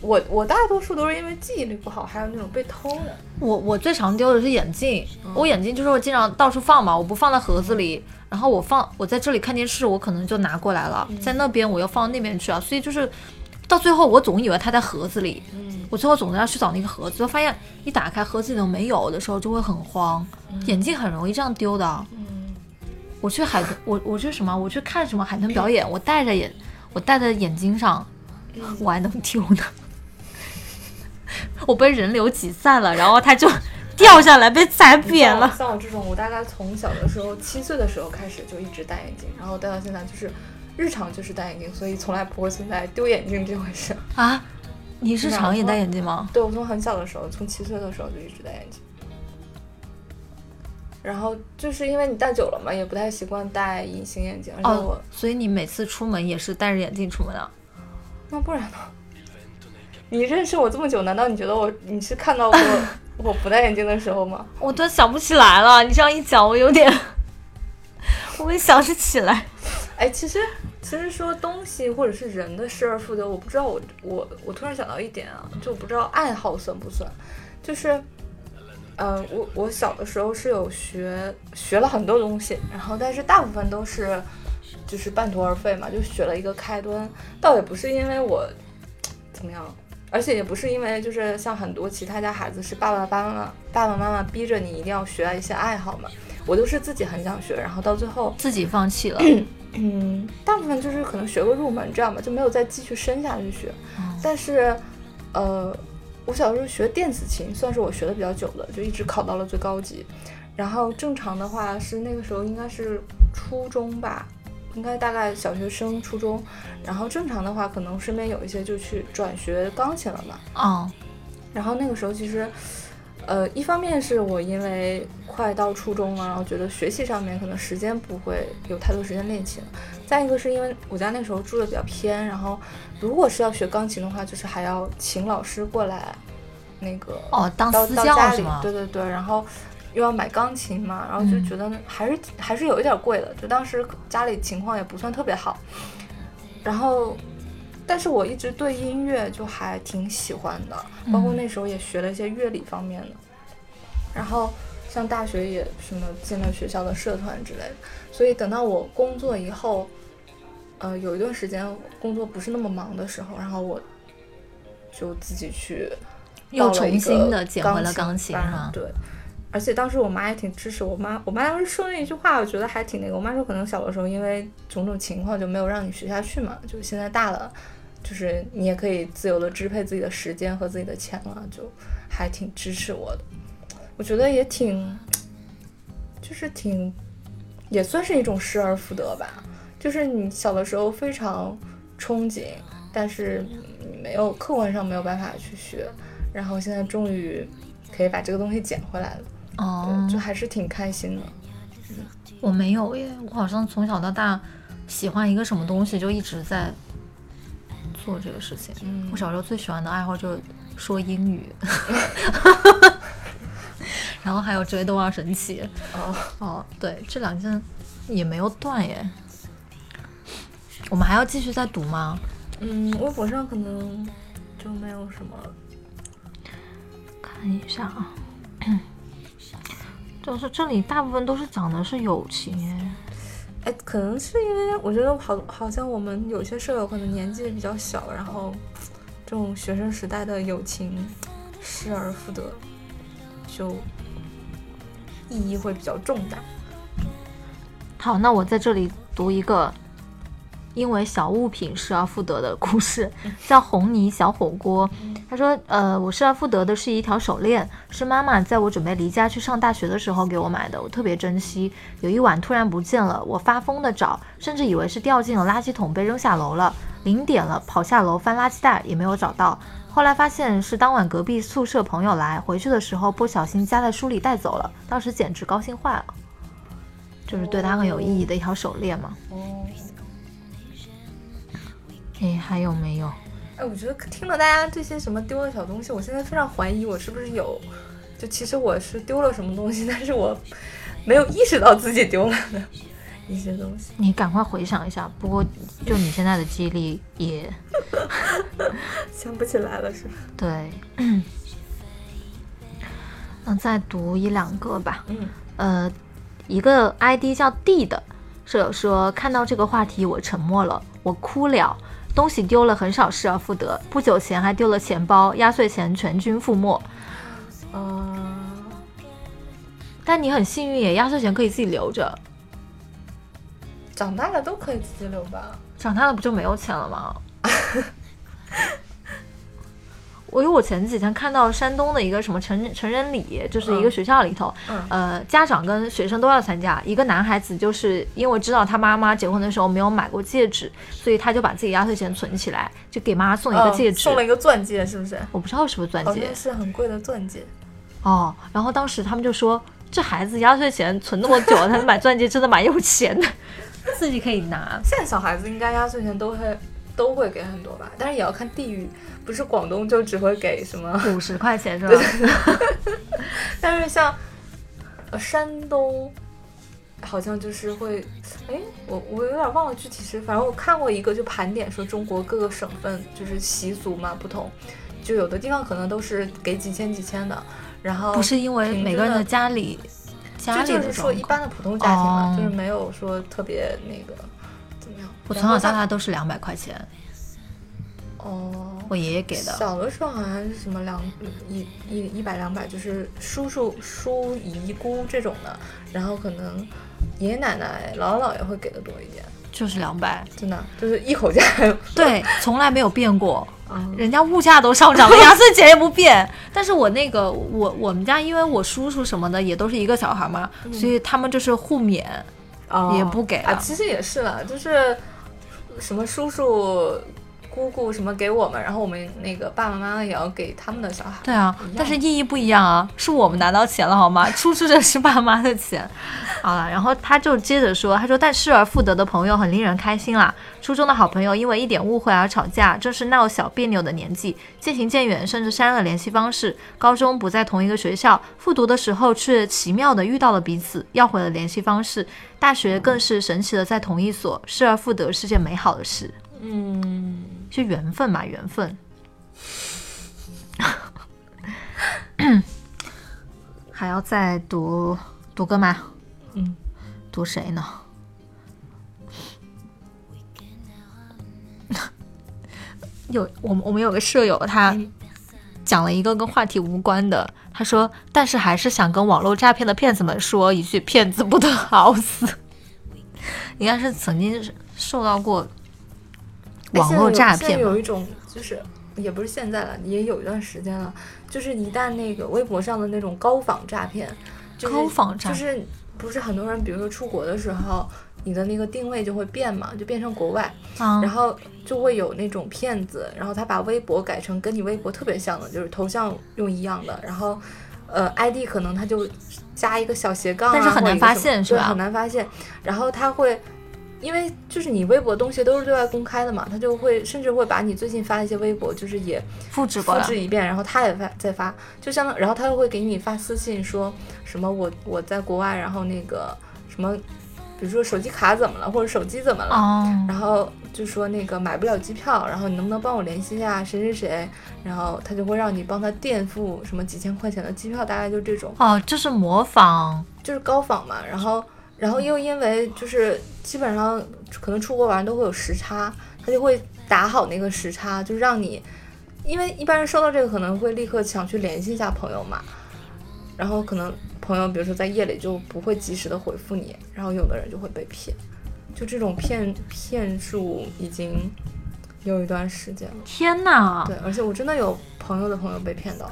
我我大多数都是因为记忆力不好，还有那种被偷的。我我最常丢的是眼镜，我眼镜就是我经常到处放嘛，我不放在盒子里，然后我放我在这里看电视，我可能就拿过来了，在那边我又放到那边去啊，所以就是到最后我总以为它在盒子里。我最后总是要去找那个盒子，就发现一打开盒子里都没有的时候，就会很慌。眼镜很容易这样丢的。我去海豚，我我去什么？我去看什么海豚表演？我戴着眼，我戴在眼睛上，我还能丢呢。我被人流挤散了，然后它就掉下来，被踩扁了。像我这种，我大概从小的时候七岁的时候开始就一直戴眼镜，然后戴到现在就是日常就是戴眼镜，所以从来不会存在丢眼镜这回事啊。你日常也戴眼镜吗？对，我从很小的时候，从七岁的时候就一直戴眼镜。然后就是因为你戴久了嘛，也不太习惯戴隐形眼镜。哦，所以你每次出门也是戴着眼镜出门啊？那不然呢？你认识我这么久，难道你觉得我你是看到过我不戴眼镜的时候吗？我都想不起来了。你这样一讲，我有点，我没想起来。哎，其实其实说东西或者是人的失而复得，我不知道我我我突然想到一点啊，就我不知道爱好算不算，就是。呃，我我小的时候是有学学了很多东西，然后但是大部分都是就是半途而废嘛，就学了一个开端，倒也不是因为我怎么样，而且也不是因为就是像很多其他家孩子是爸爸妈妈爸爸妈妈逼着你一定要学一些爱好嘛，我都是自己很想学，然后到最后自己放弃了。嗯，大部分就是可能学个入门这样吧，就没有再继续深下去学。但是，呃，我小时候学电子琴，算是我学的比较久的，就一直考到了最高级。然后正常的话是那个时候应该是初中吧，应该大概小学生、初中。然后正常的话，可能身边有一些就去转学钢琴了嘛。哦，然后那个时候其实，呃，一方面是我因为快到初中了，然后觉得学习上面可能时间不会有太多时间练琴。再一个是因为我家那时候住的比较偏，然后如果是要学钢琴的话，就是还要请老师过来，那个哦，当到私到家里教是吗，？对对对，然后又要买钢琴嘛，然后就嗯。觉得还是、还是有一点贵的，就当时家里情况也不算特别好，然后。但是我一直对音乐就还挺喜欢的，包括嗯那时候也学了一些乐理方面的，然后像大学也什么进了学校的社团之类的，所以等到我工作以后，呃，有一段时间工作不是那么忙的时候，然后我就自己去又重新的捡回了钢琴对，而且当时我妈也挺支持我妈，我妈当时说了一句话，我觉得还挺那个。我妈说，可能小的时候因为种种情况就没有让你学下去嘛，就是现在大了，就是你也可以自由的支配自己的时间和自己的钱了，就还挺支持我的。我觉得也挺，就是挺，也算是一种失而复得吧。就是你小的时候非常憧憬，但是你没有客观上没有办法去学，然后现在终于可以把这个东西捡回来了，哦对，，就还是挺开心的。我没有耶，我好像从小到大喜欢一个什么东西就一直在做这个事情。嗯我小时候最喜欢的爱好就是说英语，然后还有追动画神奇。哦，哦，对，这两件也没有断耶。我们还要继续再读吗？嗯，微博上可能就没有什么。看一下啊，就是这里大部分都是讲的是友情耶。哎，可能是因为我觉得好，好像我们有些舍友可能年纪比较小，然后这种学生时代的友情失而复得，就意义会比较重大。好，那我在这里读一个因为小物品失而复得的故事，叫红泥小火锅。他说，呃，我失而复得的是一条手链，是妈妈在我准备离家去上大学的时候给我买的，我特别珍惜。有一晚突然不见了，我发疯的找，甚至以为是掉进了垃圾桶被扔下楼了。零点了，跑下楼翻垃圾袋也没有找到。后来发现是当晚隔壁宿舍朋友来，回去的时候不小心夹在书里带走了，当时简直高兴坏了。就是对他很有意义的一条手链嘛。哦，诶，还有没有？哎，我觉得听了大家这些什么丢的小东西，我现在非常怀疑我是不是有，就其实我是丢了什么东西，但是我没有意识到自己丢了的一些东西。你赶快回想一下。不过就你现在的记忆力也 想不起来了，是吧？对。那再读一两个吧。嗯，呃，一个 ID 叫 D 的舍友说，看到这个话题我沉默了，我哭了。东西丢了很少失而复得，不久前还丢了钱包，压岁钱全军覆没。呃，但你很幸运耶，压岁钱可以自己留着，长大了都可以自己留吧？长大了不就没有钱了吗？我因为我前几天看到山东的一个什么成成人礼，就是一个嗯学校里头，嗯呃，家长跟学生都要参加。一个男孩子就是因为知道他妈妈结婚的时候没有买过戒指，所以他就把自己压岁钱存起来，就给妈妈送一个嗯戒指。送了一个钻戒，是不是？我不知道是不是钻戒是很贵的钻戒。哦。然后当时他们就说，这孩子压岁钱存那么久，他买钻戒真的蛮有钱的，自己可以拿。现在小孩子应该压岁钱都会都会给很多吧，但是也要看地域，不是广东就只会给什么，五十块钱是吧？但是像呃山东。好好像就是会，哎，我我有点忘了具体是，反正我看过一个就盘点说中国各个省份就是习俗嘛不同，就有的地方可能都是给几千几千的，然后不是因为每个人的家里家里是说一般的普通家庭嘛，哦就是没有说特别那个。我从小到大都是两百块钱，哦，我爷爷给的。小的时候好像是什么两一一一百两百，就是叔叔叔姨姑这种的，然后可能爷爷奶奶姥姥姥爷会给的多一点，就是两百，真的就是一口价。对，从来没有变过。嗯，人家物价都上涨了呀，所以钱也不变。但是我那个我我们家，因为我叔叔什么的也都是一个小孩嘛，所以他们就是互免。哦也不给啊，啊其实也是了，就是什么叔叔。姑姑什么给我们，然后我们那个爸爸妈妈也要给他们的小孩。对啊，但是意义不一样啊，是我们拿到钱了好吗？出去的是爸妈的钱。好了，然后他就接着说，他说但失而复得的朋友很令人开心啦。初中的好朋友因为一点误会而吵架，正是闹小别扭的年纪，渐行渐远，甚至删了联系方式。高中不在同一个学校，复读的时候却奇妙的遇到了彼此，要回了联系方式。大学更是神奇的在同一所，失而复得是件美好的事，嗯，就缘分嘛，缘分。还要再读读个嘛？嗯，读谁呢？有我们我们有个舍友，他讲了一个跟话题无关的，他说，但是还是想跟网络诈骗的骗子们说一句：骗子不得好死。应该是曾经受到过哎网络诈现在有现在骗有一种就是也不是现在了，也有一段时间了，就是一旦那个微博上的那种高仿诈骗，就是、高仿诈就是不是很多人，比如说出国的时候，你的那个定位就会变嘛，就变成国外，啊。然后就会有那种骗子，然后他把微博改成跟你微博特别像的，就是头像用一样的，然后呃 ID 可能他就加一个小斜杠、啊，但是很难发现是吧？很难发现。然后他会，因为就是你微博东西都是对外公开的嘛，他就会甚至会把你最近发的一些微博，就是也复复制过来，制一遍，然后他也发再发，就相当，然后他又会给你发私信说什么我我在国外，然后那个什么，比如说手机卡怎么了，或者手机怎么了，哦，然后就说那个买不了机票，然后你能不能帮我联系一下谁谁谁，然后他就会让你帮他垫付什么几千块钱的机票，大概就这种，哦，就是模仿，就是高仿嘛。然后，然后又因为就是基本上可能出国玩都会有时差，他就会打好那个时差，就让你，因为一般人收到这个可能会立刻想去联系一下朋友嘛，然后可能朋友比如说在夜里就不会及时的回复你，然后有的人就会被骗，就这种骗骗术已经有一段时间了。天哪，对，而且我真的有朋友的朋友被骗到，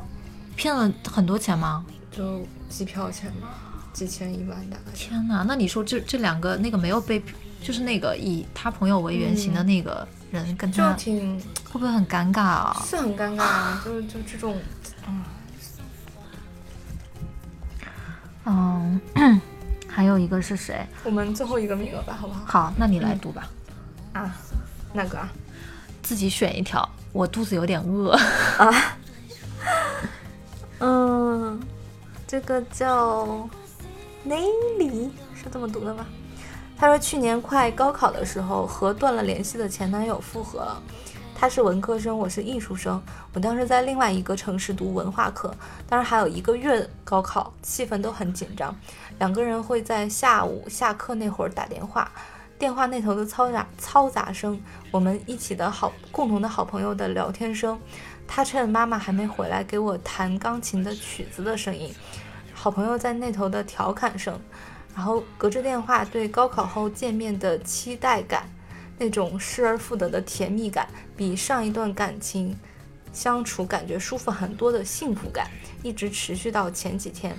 骗了很多钱吗？就机票钱嘛，几千一万大概。天哪，那你说这这两个那个没有被，就是那个以他朋友为原型的那个人跟就他挺会不会很尴尬啊？是很尴尬啊，就是就这种，嗯，嗯 还有一个是谁？我们最后一个名额吧，好不好？好，那你来读吧，啊，那个啊，自己选一条。我肚子有点饿啊。嗯，这个叫 Nelly 是这么读的吗？他说去年快高考的时候，和断了联系的前男友复合了。他是文科生，我是艺术生。我当时在另外一个城市读文化课，当时还有一个月高考，气氛都很紧张。两个人会在下午下课那会儿打电话，电话那头的嘈杂嘈杂声，我们一起的好共同的好朋友的聊天声，他趁妈妈还没回来给我弹钢琴的曲子的声音，好朋友在那头的调侃声，然后隔着电话对高考后见面的期待感，那种失而复得的甜蜜感，比上一段感情相处感觉舒服很多的幸福感，一直持续到前几天。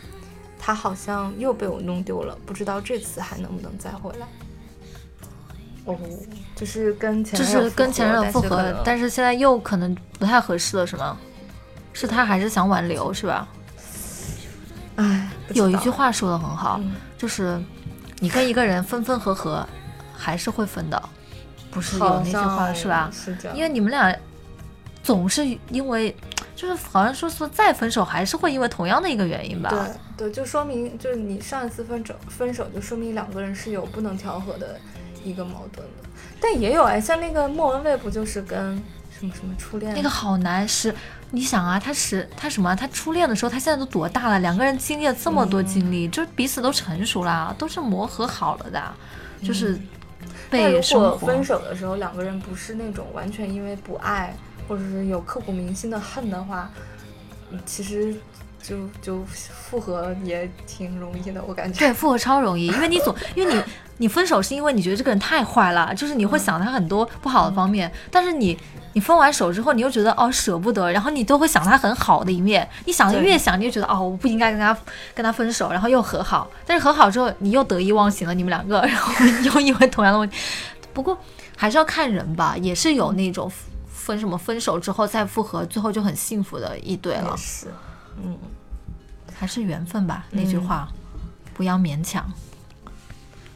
他好像又被我弄丢了，不知道这次还能不能再回来。哦，就是跟前就是跟前任复合，但是现在又可能不太合适了，是吗？是他还是想挽留，是吧？唉，有一句话说的很好，嗯就是你跟一个人分分合合，还是会分的，不是有那句话是吧？是这样，因为你们俩总是因为 就是好像说说再分手还是会因为同样的一个原因吧。对对，就说明就是你上一次分手分手，就说明两个人是有不能调和的一个矛盾的。但也有哎，像那个莫文蔚不就是跟什么什么初恋？那个好难是，你想啊，他是他什么？他初恋的时候，他现在都多大了？两个人经历了这么多经历，就是彼此都成熟了，都是磨合好了的，就是被生活。分手的时候，两个人不是那种完全因为不爱，或者是有刻骨铭心的恨的话，其实。就就复合也挺容易的，我感觉。对，复合超容易，因为你总因为你 你分手是因为你觉得这个人太坏了，就是你会想他很多不好的方面。但是你你分完手之后，你又觉得哦舍不得，然后你都会想他很好的一面。你想的越想，你就觉得哦我不应该跟他跟他分手，然后又和好。但是和好之后，你又得意忘形了，你们两个，然后 又因为同样的问题。不过还是要看人吧，也是有那种分什么分手之后再复合，最后就很幸福的一对了。是，嗯。还是缘分吧，那句话，不要勉强。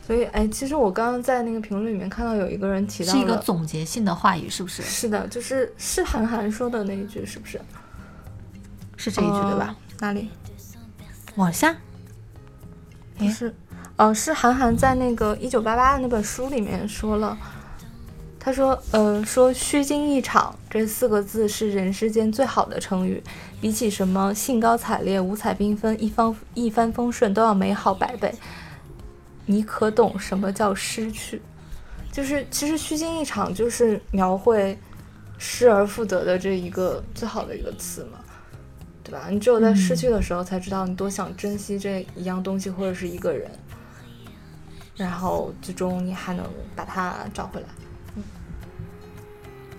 所以，哎，其实我刚刚在那个评论里面看到有一个人提到是一个总结性的话语，是不是？是的，就是是韩寒说的那一句，是不是？是这一句对吧？哪里？往下？不是，哦，是韩寒在那个《一九八八》的那本书里面说了。他说：“呃，说虚惊一场这四个字是人世间最好的成语，比起什么兴高采烈、五彩缤纷、一方一帆风顺都要美好百倍。你可懂什么叫失去？就是其实虚惊一场就是描绘失而复得的这一个最好的一个词嘛，对吧？你只有在失去的时候才知道你多想珍惜这一样东西或者是一个人，然后最终你还能把它找回来。”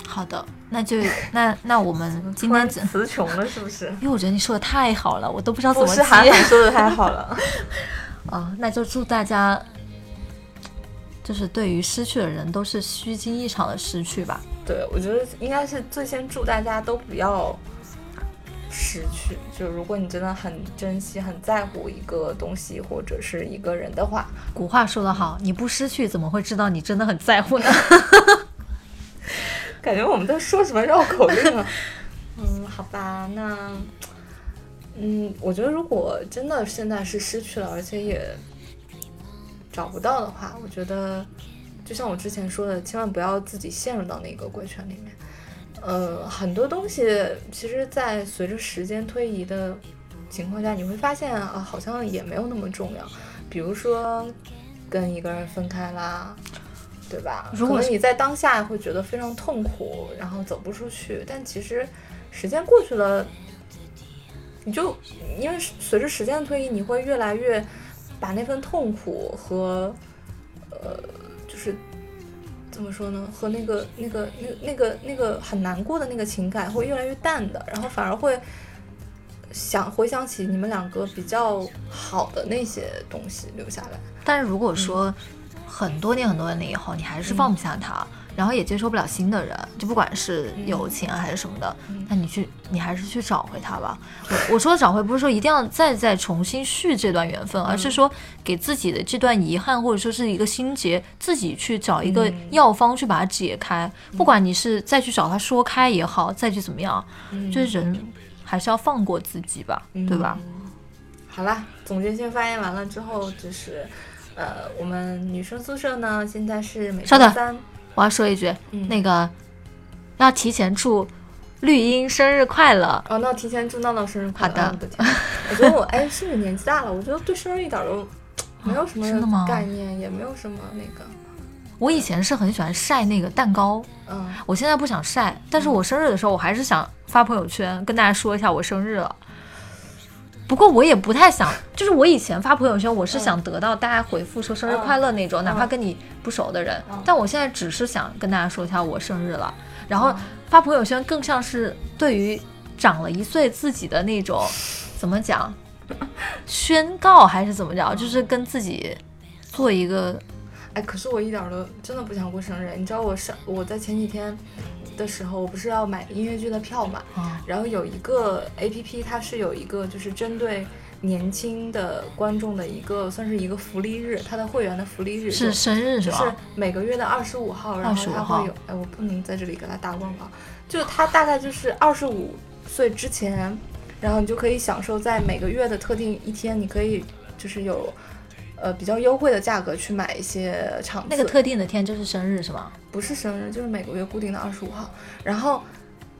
好的，那就 那那我们今天词穷了是不是？因为我觉得你说的太好了，我都不知道怎么接。韩寒说的太好了。啊，那就祝大家，就是对于失去的人都是虚惊一场的失去吧。对，我觉得应该是最先祝大家都不要失去。就如果你真的很珍惜、很在乎一个东西或者是一个人的话，古话说得好，你不失去怎么会知道你真的很在乎呢？感觉我们在说什么绕口令啊？嗯，好吧，那，嗯，我觉得如果真的现在是失去了，而且也找不到的话，我觉得就像我之前说的，千万不要自己陷入到那个怪圈里面。呃，很多东西其实，在随着时间推移的情况下，你会发现啊，好像也没有那么重要。比如说，跟一个人分开啦。对吧？如果你在当下会觉得非常痛苦，然后走不出去，但其实时间过去了，你就因为随着时间的推移，你会越来越把那份痛苦和呃，就是怎么说呢？和那个那个那那个那个很难过的那个情感会越来越淡的，然后反而会想回想起你们两个比较好的那些东西留下来。但是如果说。很多年很多年以后，你还是放不下他，然后也接受不了新的人，就不管是友情还是什么的，那你去，你还是去找回他吧。我我说的找回，不是说一定要再再重新续这段缘分，而是说给自己的这段遗憾或者说是一个心结，自己去找一个药方去把它解开。不管你是再去找他说开也好，再去怎么样，就是人还是要放过自己吧，对吧？好啦，总结性发言完了之后，就是。呃，我们女生宿舍呢，现在是每周三。我要说一句，那个要提前祝绿茵生日快乐。哦，那提前祝闹闹生日快乐。好的。我觉得我哎，是不是年纪大了？我觉得对生日一点都没有什么概念，也没有什么那个。我以前是很喜欢晒那个蛋糕，嗯，我现在不想晒，但是我生日的时候，我还是想发朋友圈跟大家说一下我生日了。不过我也不太想，就是我以前发朋友圈，我是想得到大家回复说生日快乐那种，哪怕跟你不熟的人。但我现在只是想跟大家说一下我生日了，然后发朋友圈更像是对于长了一岁自己的那种，怎么讲，宣告还是怎么着，就是跟自己做一个。哎，可是我一点都真的不想过生日，你知道我上我在前几天。的时候，我不是要买音乐剧的票嘛？然后有一个 A P P，它是有一个就是针对年轻的观众的一个算是一个福利日，它的会员的福利日是生日是吧？就是每个月的二十五号，然后它会有，哎，我不能在这里给他打广告，就它大概就是二十五岁之前，然后你就可以享受在每个月的特定一天，你可以就是有呃比较优惠的价格去买一些场次。那个特定的天就是生日是吗？不是生日，就是每个月固定的二十五号。然后，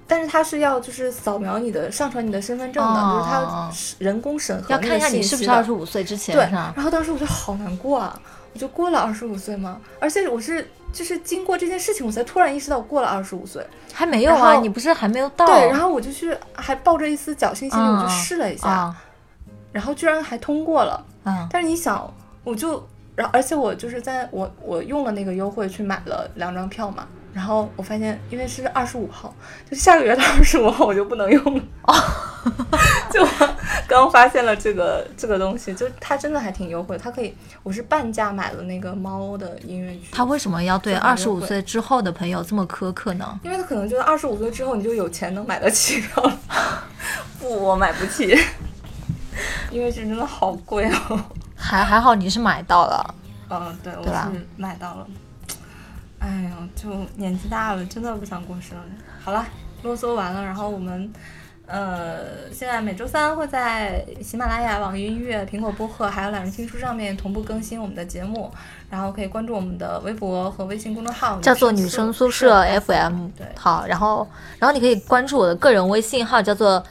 但是它是要就是扫描你的上传你的身份证的，哦就是它人工审核要看一下你是不是二十五岁之前对，然后当时我就好难过啊，我就过了二十五岁吗？而且我是就是经过这件事情，我才突然意识到我过了二十五岁。还没有啊，你不是还没有到？对，然后我就去还抱着一丝侥幸心理，我嗯就试了一下，啊然后居然还通过了。嗯但是你想，我就然后而且我就是在我我用了那个优惠去买了两张票嘛。然后我发现，因为是二十五号，就下个月的二十五号我就不能用了。哦，就我刚发现了这个这个东西，就它真的还挺优惠，它可以，我是半价买了那个猫的音乐剧。他为什么要对就二十五岁之后的朋友这么苛刻呢？因为他可能觉得二十五岁之后你就有钱能买得起票了。不，我买不起，音乐剧真的好贵哦。还还好你是买到了，嗯，对，我是买到了。哎呦，就年纪大了，真的不想过生日。好了，啰嗦完了，然后我们。呃，现在每周三会在喜马拉雅、网易云音乐、苹果播客还有懒人听书上面同步更新我们的节目，然后可以关注我们的微博和微信公众号，叫做女生宿舍 FM。对好，然后然后你可以关注我的个人微信号，叫做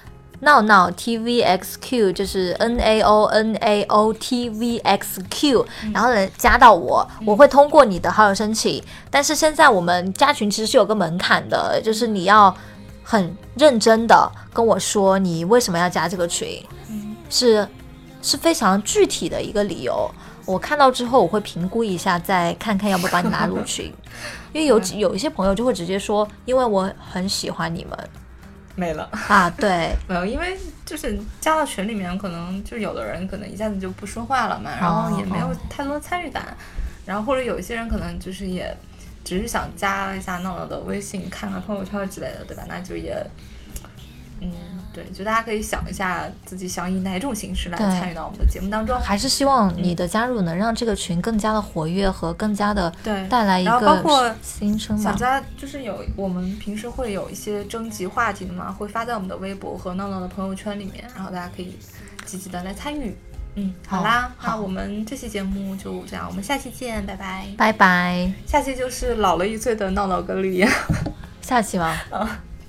闹闹 TVXQ，就是 N A O N A O T V X Q，然后呢加到我，我会通过你的好友申请。但是现在我们加群其实是有个门槛的，就是你要很认真的跟我说你为什么要加这个群，是是非常具体的一个理由。我看到之后，我会评估一下，再看看要不要把你拉入群。因为有有一些朋友就会直接说，因为我很喜欢你们没了。啊，对，没有，因为就是加到群里面，可能就有的人可能一下子就不说话了嘛，然后也没有太多参与感，然后或者有一些人可能就是也只是想加一下闹闹的微信，看看朋友圈之类的，对吧？那就也，嗯，对，就大家可以想一下自己想以哪种形式来参与到我们的节目当中。还是希望你的加入能让这个群更加的活跃和更加的对带来一个新生吧。想加就是有我们平时会有一些征集话题的嘛，会发在我们的微博和闹闹的朋友圈里面，然后大家可以积极的来参与。嗯，好啦，好那我们这期节目就这样，我们下期见，拜拜。拜拜，下期就是老了一岁的闹闹跟绿叶。下期吗？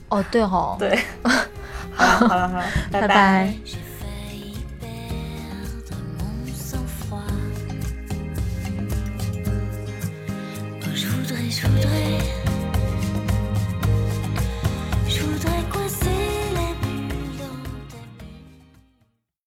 哦，对哦，对，好了好了好了，拜拜